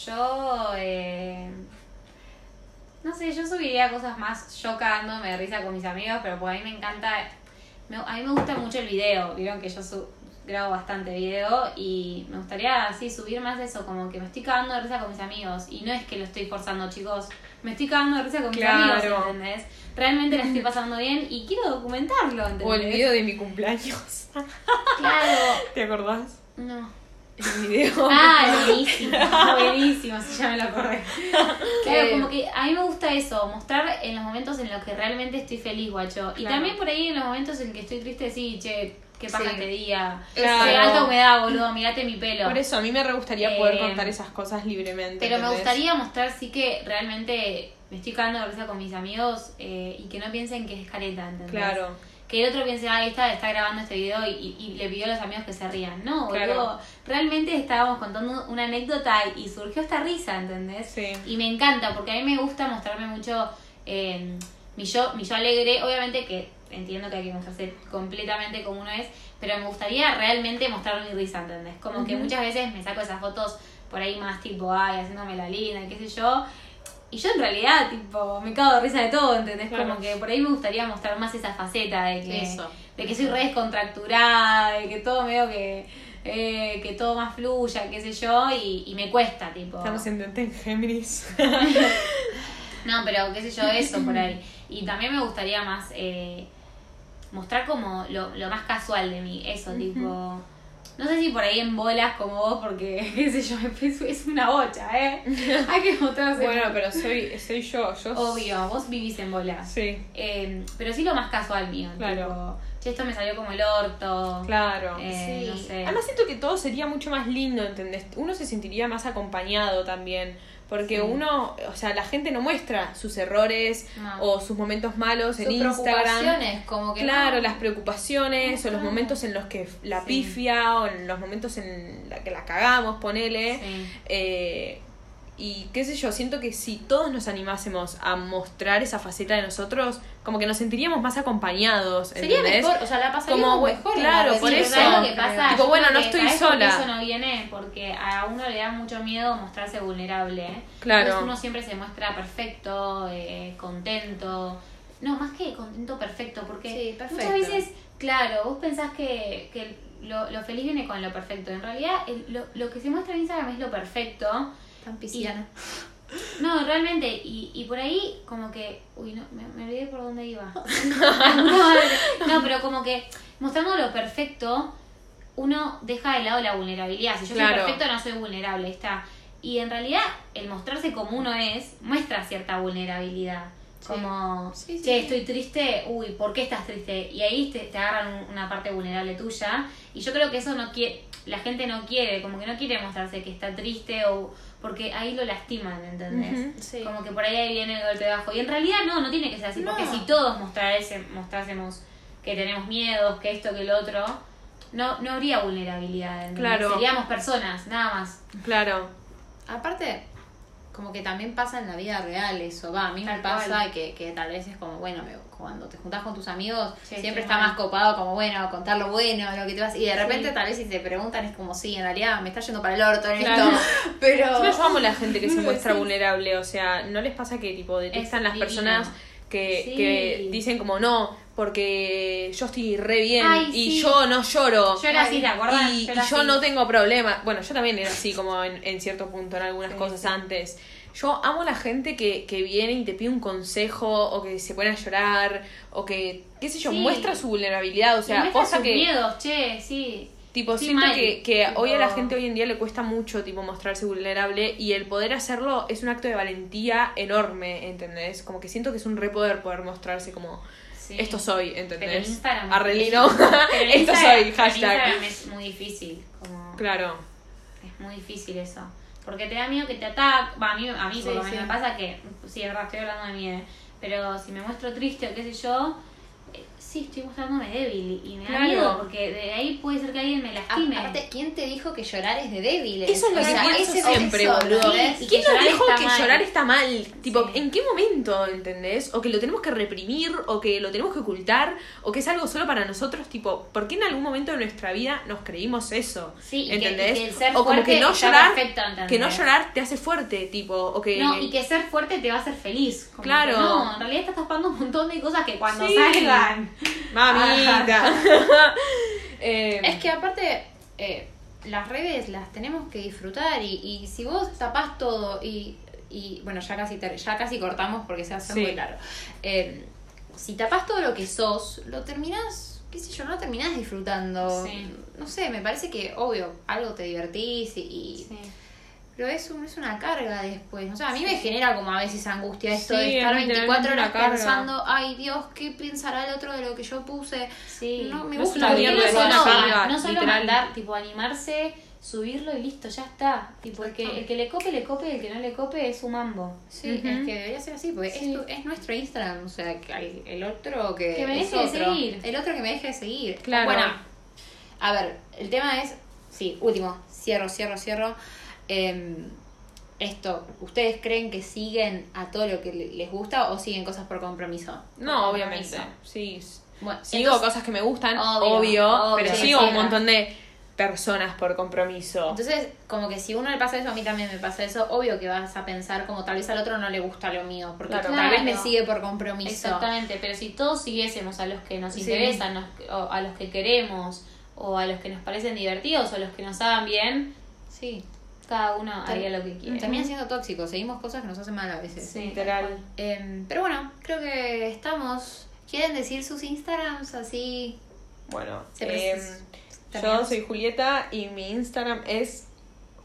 Yo, eh, no sé, yo subiría cosas más yo cagándome de risa con mis amigos, pero pues a mí me encanta, me- a mí me gusta mucho el video, vieron que yo su- grabo bastante video y me gustaría así subir más eso, como que me estoy cagando de risa con mis amigos y no es que lo estoy forzando chicos, me estoy cagando de risa con mis
Claro.
amigos, ¿entendés? Realmente la estoy pasando bien y quiero documentarlo, ¿entendés?
O el video de mi cumpleaños. <laughs>
Claro.
¿Te acordás?
No.
El video. <laughs>
Ah, <laughs> buenísimo, buenísimo, sí, ya me lo acordé. <laughs> Claro,
Que-
como que a mí me gusta eso, mostrar en los momentos en los que realmente estoy feliz, guacho. Y
Claro.
también por ahí en los momentos en que estoy triste, sí, che, qué paja
Sí.
este día.
Claro.
Qué alta humedad, boludo, mirate mi pelo.
Por eso, a mí me re gustaría poder
Eh,
contar esas cosas libremente.
Pero me gustaría mostrar sí que realmente me estoy cagando de risa con mis amigos eh, y que no piensen que es careta, ¿entendés?
Claro.
Que el otro piense, ah, esta está grabando este video y, y- y le pidió a los amigos que se rían. No,
Claro.
boludo. Realmente estábamos contando una anécdota y surgió esta risa, ¿entendés?
Sí.
Y me encanta, porque a mí me gusta mostrarme mucho eh, mi, yo, mi yo alegre. Obviamente que entiendo que hay que mostrarse completamente como uno es, pero me gustaría realmente mostrar mi risa, ¿entendés? Como que muchas veces me saco esas fotos por ahí más tipo, ay, haciéndome la linda, qué sé yo. Y yo en realidad, tipo, me cago de risa de todo, ¿entendés?
Claro.
Como que por ahí me gustaría mostrar más esa faceta de que,
Eso.
de que soy re descontracturada, de que todo medio que, eh, que todo más fluya, qué sé yo, y, y me cuesta, tipo.
Estamos en en Géminis. <laughs>
No, pero qué sé yo, eso por ahí. Y también me gustaría más eh, mostrar como lo, lo más casual de mí, eso, tipo... No sé si por ahí en bolas como vos, porque, <laughs> qué sé yo, <laughs> es, una bocha, ¿eh? <laughs> Hay que mostrarse.
bueno, pero soy, soy yo. yo
Obvio, vos vivís en bolas.
Sí,
Eh, pero sí lo más casual mío,
Claro.
tipo, che, esto me salió como el orto.
claro.
Eh,
Sí.
No sé.
Además siento que todo sería mucho más lindo, ¿entendés? Uno se sentiría más acompañado también. Porque
Sí.
uno, o sea, la gente no muestra sus errores
No.
o sus momentos malos en Instagram.
preocupaciones, como que
Claro,
no.
las preocupaciones o los momentos en los que la
Sí.
pifia o en los momentos en la que la cagamos, ponele.
Sí.
Eh, y qué sé yo, siento que si todos nos animásemos a mostrar esa faceta de nosotros, como que nos sentiríamos más acompañados.
Sería
¿entendés?
mejor, o sea, la pasaríamos
Como,
mejor.
claro, por eso.
¿sabes
sociales,
lo que pasa?
Tipo, bueno, no estoy
¿sabes por qué
sola.
Eso no viene porque a uno le da mucho miedo mostrarse vulnerable. ¿eh?
Claro.
Entonces uno siempre se muestra perfecto, eh, contento. No, más que contento, perfecto. Porque
Sí, perfecto.
muchas veces, claro, vos pensás que, que lo, lo feliz viene con lo perfecto. En realidad, el- lo, lo que se muestra en Instagram es lo perfecto.
Tan pisciana.
No, realmente, y, y por ahí como que, uy, no, me, me olvidé por dónde iba. <laughs> no, pero como que mostrando lo perfecto, uno deja de lado la vulnerabilidad. Si yo
Claro.
soy perfecto, no soy vulnerable, está. Y en realidad, el mostrarse como uno es, muestra cierta vulnerabilidad.
Sí.
Como,
Sí, sí,
che, estoy triste, uy, ¿por qué estás triste? Y ahí te, te agarran un- una parte vulnerable tuya. Y yo creo que eso no quiere, la gente no quiere, como que no quiere mostrarse que está triste o porque ahí lo lastiman, ¿entendés?
Sí.
Como que por ahí viene el golpe bajo. Y en realidad no, no tiene que ser así,
No.
porque si todos mostrase- mostrásemos que tenemos miedos, que esto, que el otro, no, no habría vulnerabilidad. ¿entendés?
Claro.
Seríamos personas, nada más.
Claro.
Aparte, como que también pasa en la vida real eso, va, a mí me pasa que, que tal vez es como, bueno, me- cuando te juntás con tus amigos,
Sí,
siempre
sí,
está
mal.
más copado como, bueno, contar lo bueno, lo que te vas, y de repente
Sí.
tal vez si te preguntan es como, sí, en realidad me está yendo para el orto en
Claro.
esto, <laughs> pero...
Yo amo la gente que se <laughs> muestra vulnerable, o sea, ¿no les pasa que tipo detestan
Es
las
divino.
personas que, que dicen como no, porque yo estoy re bien
Ay,
y
sí.
yo no lloro?
Yo era así, ¿te acordás?
Y,
Yo
y no tengo problema. Bueno, yo también era así como en, en cierto punto, en algunas
Sí,
cosas
sí.
antes. Yo amo la gente que, que viene y te pide un consejo o que se pone a llorar o que, qué sé yo,
Sí.
muestra su vulnerabilidad. O sea, cosa que...
miedos, che, sí.
Tipo,
Sí,
siento
mal.
que, que
Tipo-
hoy a la gente hoy en día le cuesta mucho, tipo, mostrarse vulnerable y el poder hacerlo es un acto de valentía enorme, ¿entendés? Como que siento que es un re poder poder mostrarse como,
sí.
esto soy, ¿entendés?
Instagram.
Arrelino, <laughs>
Pero
esto
Instagram-
soy, hashtag.
Instagram es muy difícil. Como...
Claro,
Es muy difícil eso. Porque te da miedo que te ataque. Va, a mí, a mí por
Sí,
lo menos
sí.
me pasa que. Sí, es verdad, estoy hablando de mí. eh, Pero si me muestro triste o qué sé yo. Sí, estoy mostrándome débil y me da
Claro.
miedo porque de ahí puede ser que alguien me lastime.
Aparte, ¿quién te dijo que llorar es de débiles?
Eso es lo
O
que
sea,
pienso siempre, boludo. ¿Quién nos dijo que
mal.
llorar está mal? Tipo,
Sí.
¿en qué momento, entendés? O que lo tenemos que reprimir, o que lo tenemos que ocultar, o que es algo solo para nosotros, tipo, ¿por qué en algún momento de nuestra vida nos creímos eso?
Sí, y que-
¿entendés?
y que el ser
o como que no llorar, que no llorar te hace fuerte, tipo, o que
No, y que ser fuerte te va a hacer feliz. Como
Claro.
que no, en realidad estás tapando un montón de cosas que cuando
Sí.
salgan. <laughs>
mamita. <laughs> Eh,
Es que aparte, eh, las redes las tenemos que disfrutar y, y si vos tapás todo y, y bueno, ya casi, ter- ya casi cortamos porque se hace
Sí.
muy claro. Eh, si tapás todo lo que sos, lo terminás, qué sé yo, no lo terminás disfrutando.
Sí.
No sé, me parece que, obvio, algo te divertís y... y- Pero es, un- es una carga después. O sea, a mí me genera como a veces angustia esto
Sí,
de
es
estar
literalmente
24 horas pensando, ay Dios, ¿qué pensará el otro de lo que yo puse?
Sí.
No me
No es
gusta
no
es
solo,
carga,
no solo mandar, tipo, animarse subirlo y listo, ya está. Y porque el que le cope, le cope, y el que no le cope es su mambo.
Sí,
Ujú.
es que debería ser así, porque
Sí.
es, tu- es nuestro Instagram, o sea, que hay el otro que...
Que me
es
deje de seguir.
El otro que me deje de seguir.
Claro.
Bueno, a ver, el tema es, sí, último, cierro, cierro, cierro. Em, esto, ¿ustedes creen que siguen a todo lo que le- les gusta o siguen cosas por compromiso?
No,
Por
obviamente.
compromiso.
Sí.
Bueno,
Sigo
entonces-
cosas que me gustan,
Obvio,
obvio,
obvio,
pero
sí,
sigo
sí,
un montón de personas por compromiso.
Entonces, como que si uno le pasa eso, a mí también me pasa eso, obvio que vas a pensar como tal vez al otro no le gusta lo mío, porque
Claro.
tal vez me sigue por compromiso.
Exactamente, pero si todos siguiésemos a los que nos
Sí.
interesan, nos- o a los que queremos, o a los que nos parecen divertidos, o a los que nos hagan bien,
Sí.
Cada uno haría lo que quiere.
Termina siendo tóxico, seguimos cosas que nos hacen mal a veces.
Sí,
Literal.
Em, pero bueno, creo que estamos. ¿Quieren decir sus Instagrams así?
Bueno,
Se precis-
yo soy Julieta y mi Instagram es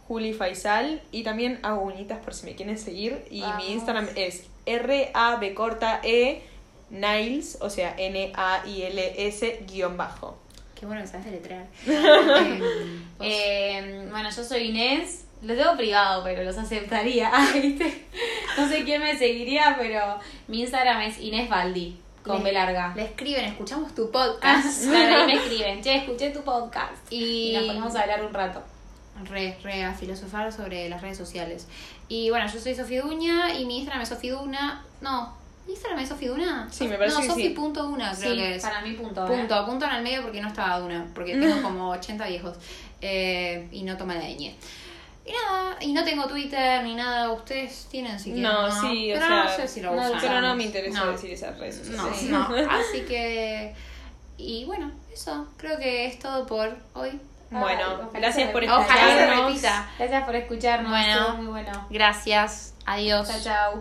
Juli Faisal y también hago uñitas por si me quieren seguir y
Vamos.
mi Instagram es R A B corta E Niles, o sea, N A I L S guion bajo.
Qué bueno que sabes deletrear. <laughs>
Eh, bueno, yo soy Inés. Los tengo privado, pero los aceptaría. <laughs> ¿viste? No sé quién me seguiría, pero mi Instagram es Inés Baldi, con
le-
B larga.
Le escriben, escuchamos tu
Ah,
podcast. <laughs>
claro, ahí me <laughs> escriben, che, escuché tu podcast.
Y-
Y nos ponemos a hablar un rato.
Re, re a filosofar sobre las redes sociales. Y bueno, yo soy Sofía Duña y mi Instagram es Sofiduna. No, ¿mi Instagram es Sofiduna?
Sí, me parece
no,
que sí.
Creo
Sí,
que es.
para mí punto. ¿eh?
Punto, punto en el medio porque no estaba Duna, porque tengo como 80 viejos eh, y no toma la ñ. Y nada, y no tengo Twitter ni nada, ustedes tienen si quieren.
No, sí, o
pero
sea,
no sé si lo
no,
usan.
Pero no me interesa
No.
decir esas redes
No,
sociales.
no, <laughs> así que... Y bueno, eso, creo que es todo por hoy.
Bueno, gracias por
Ojalá se
escucharnos.
repita.
Gracias por escucharnos.
Bueno.
muy bueno.
Gracias, adiós.
Chao, chao.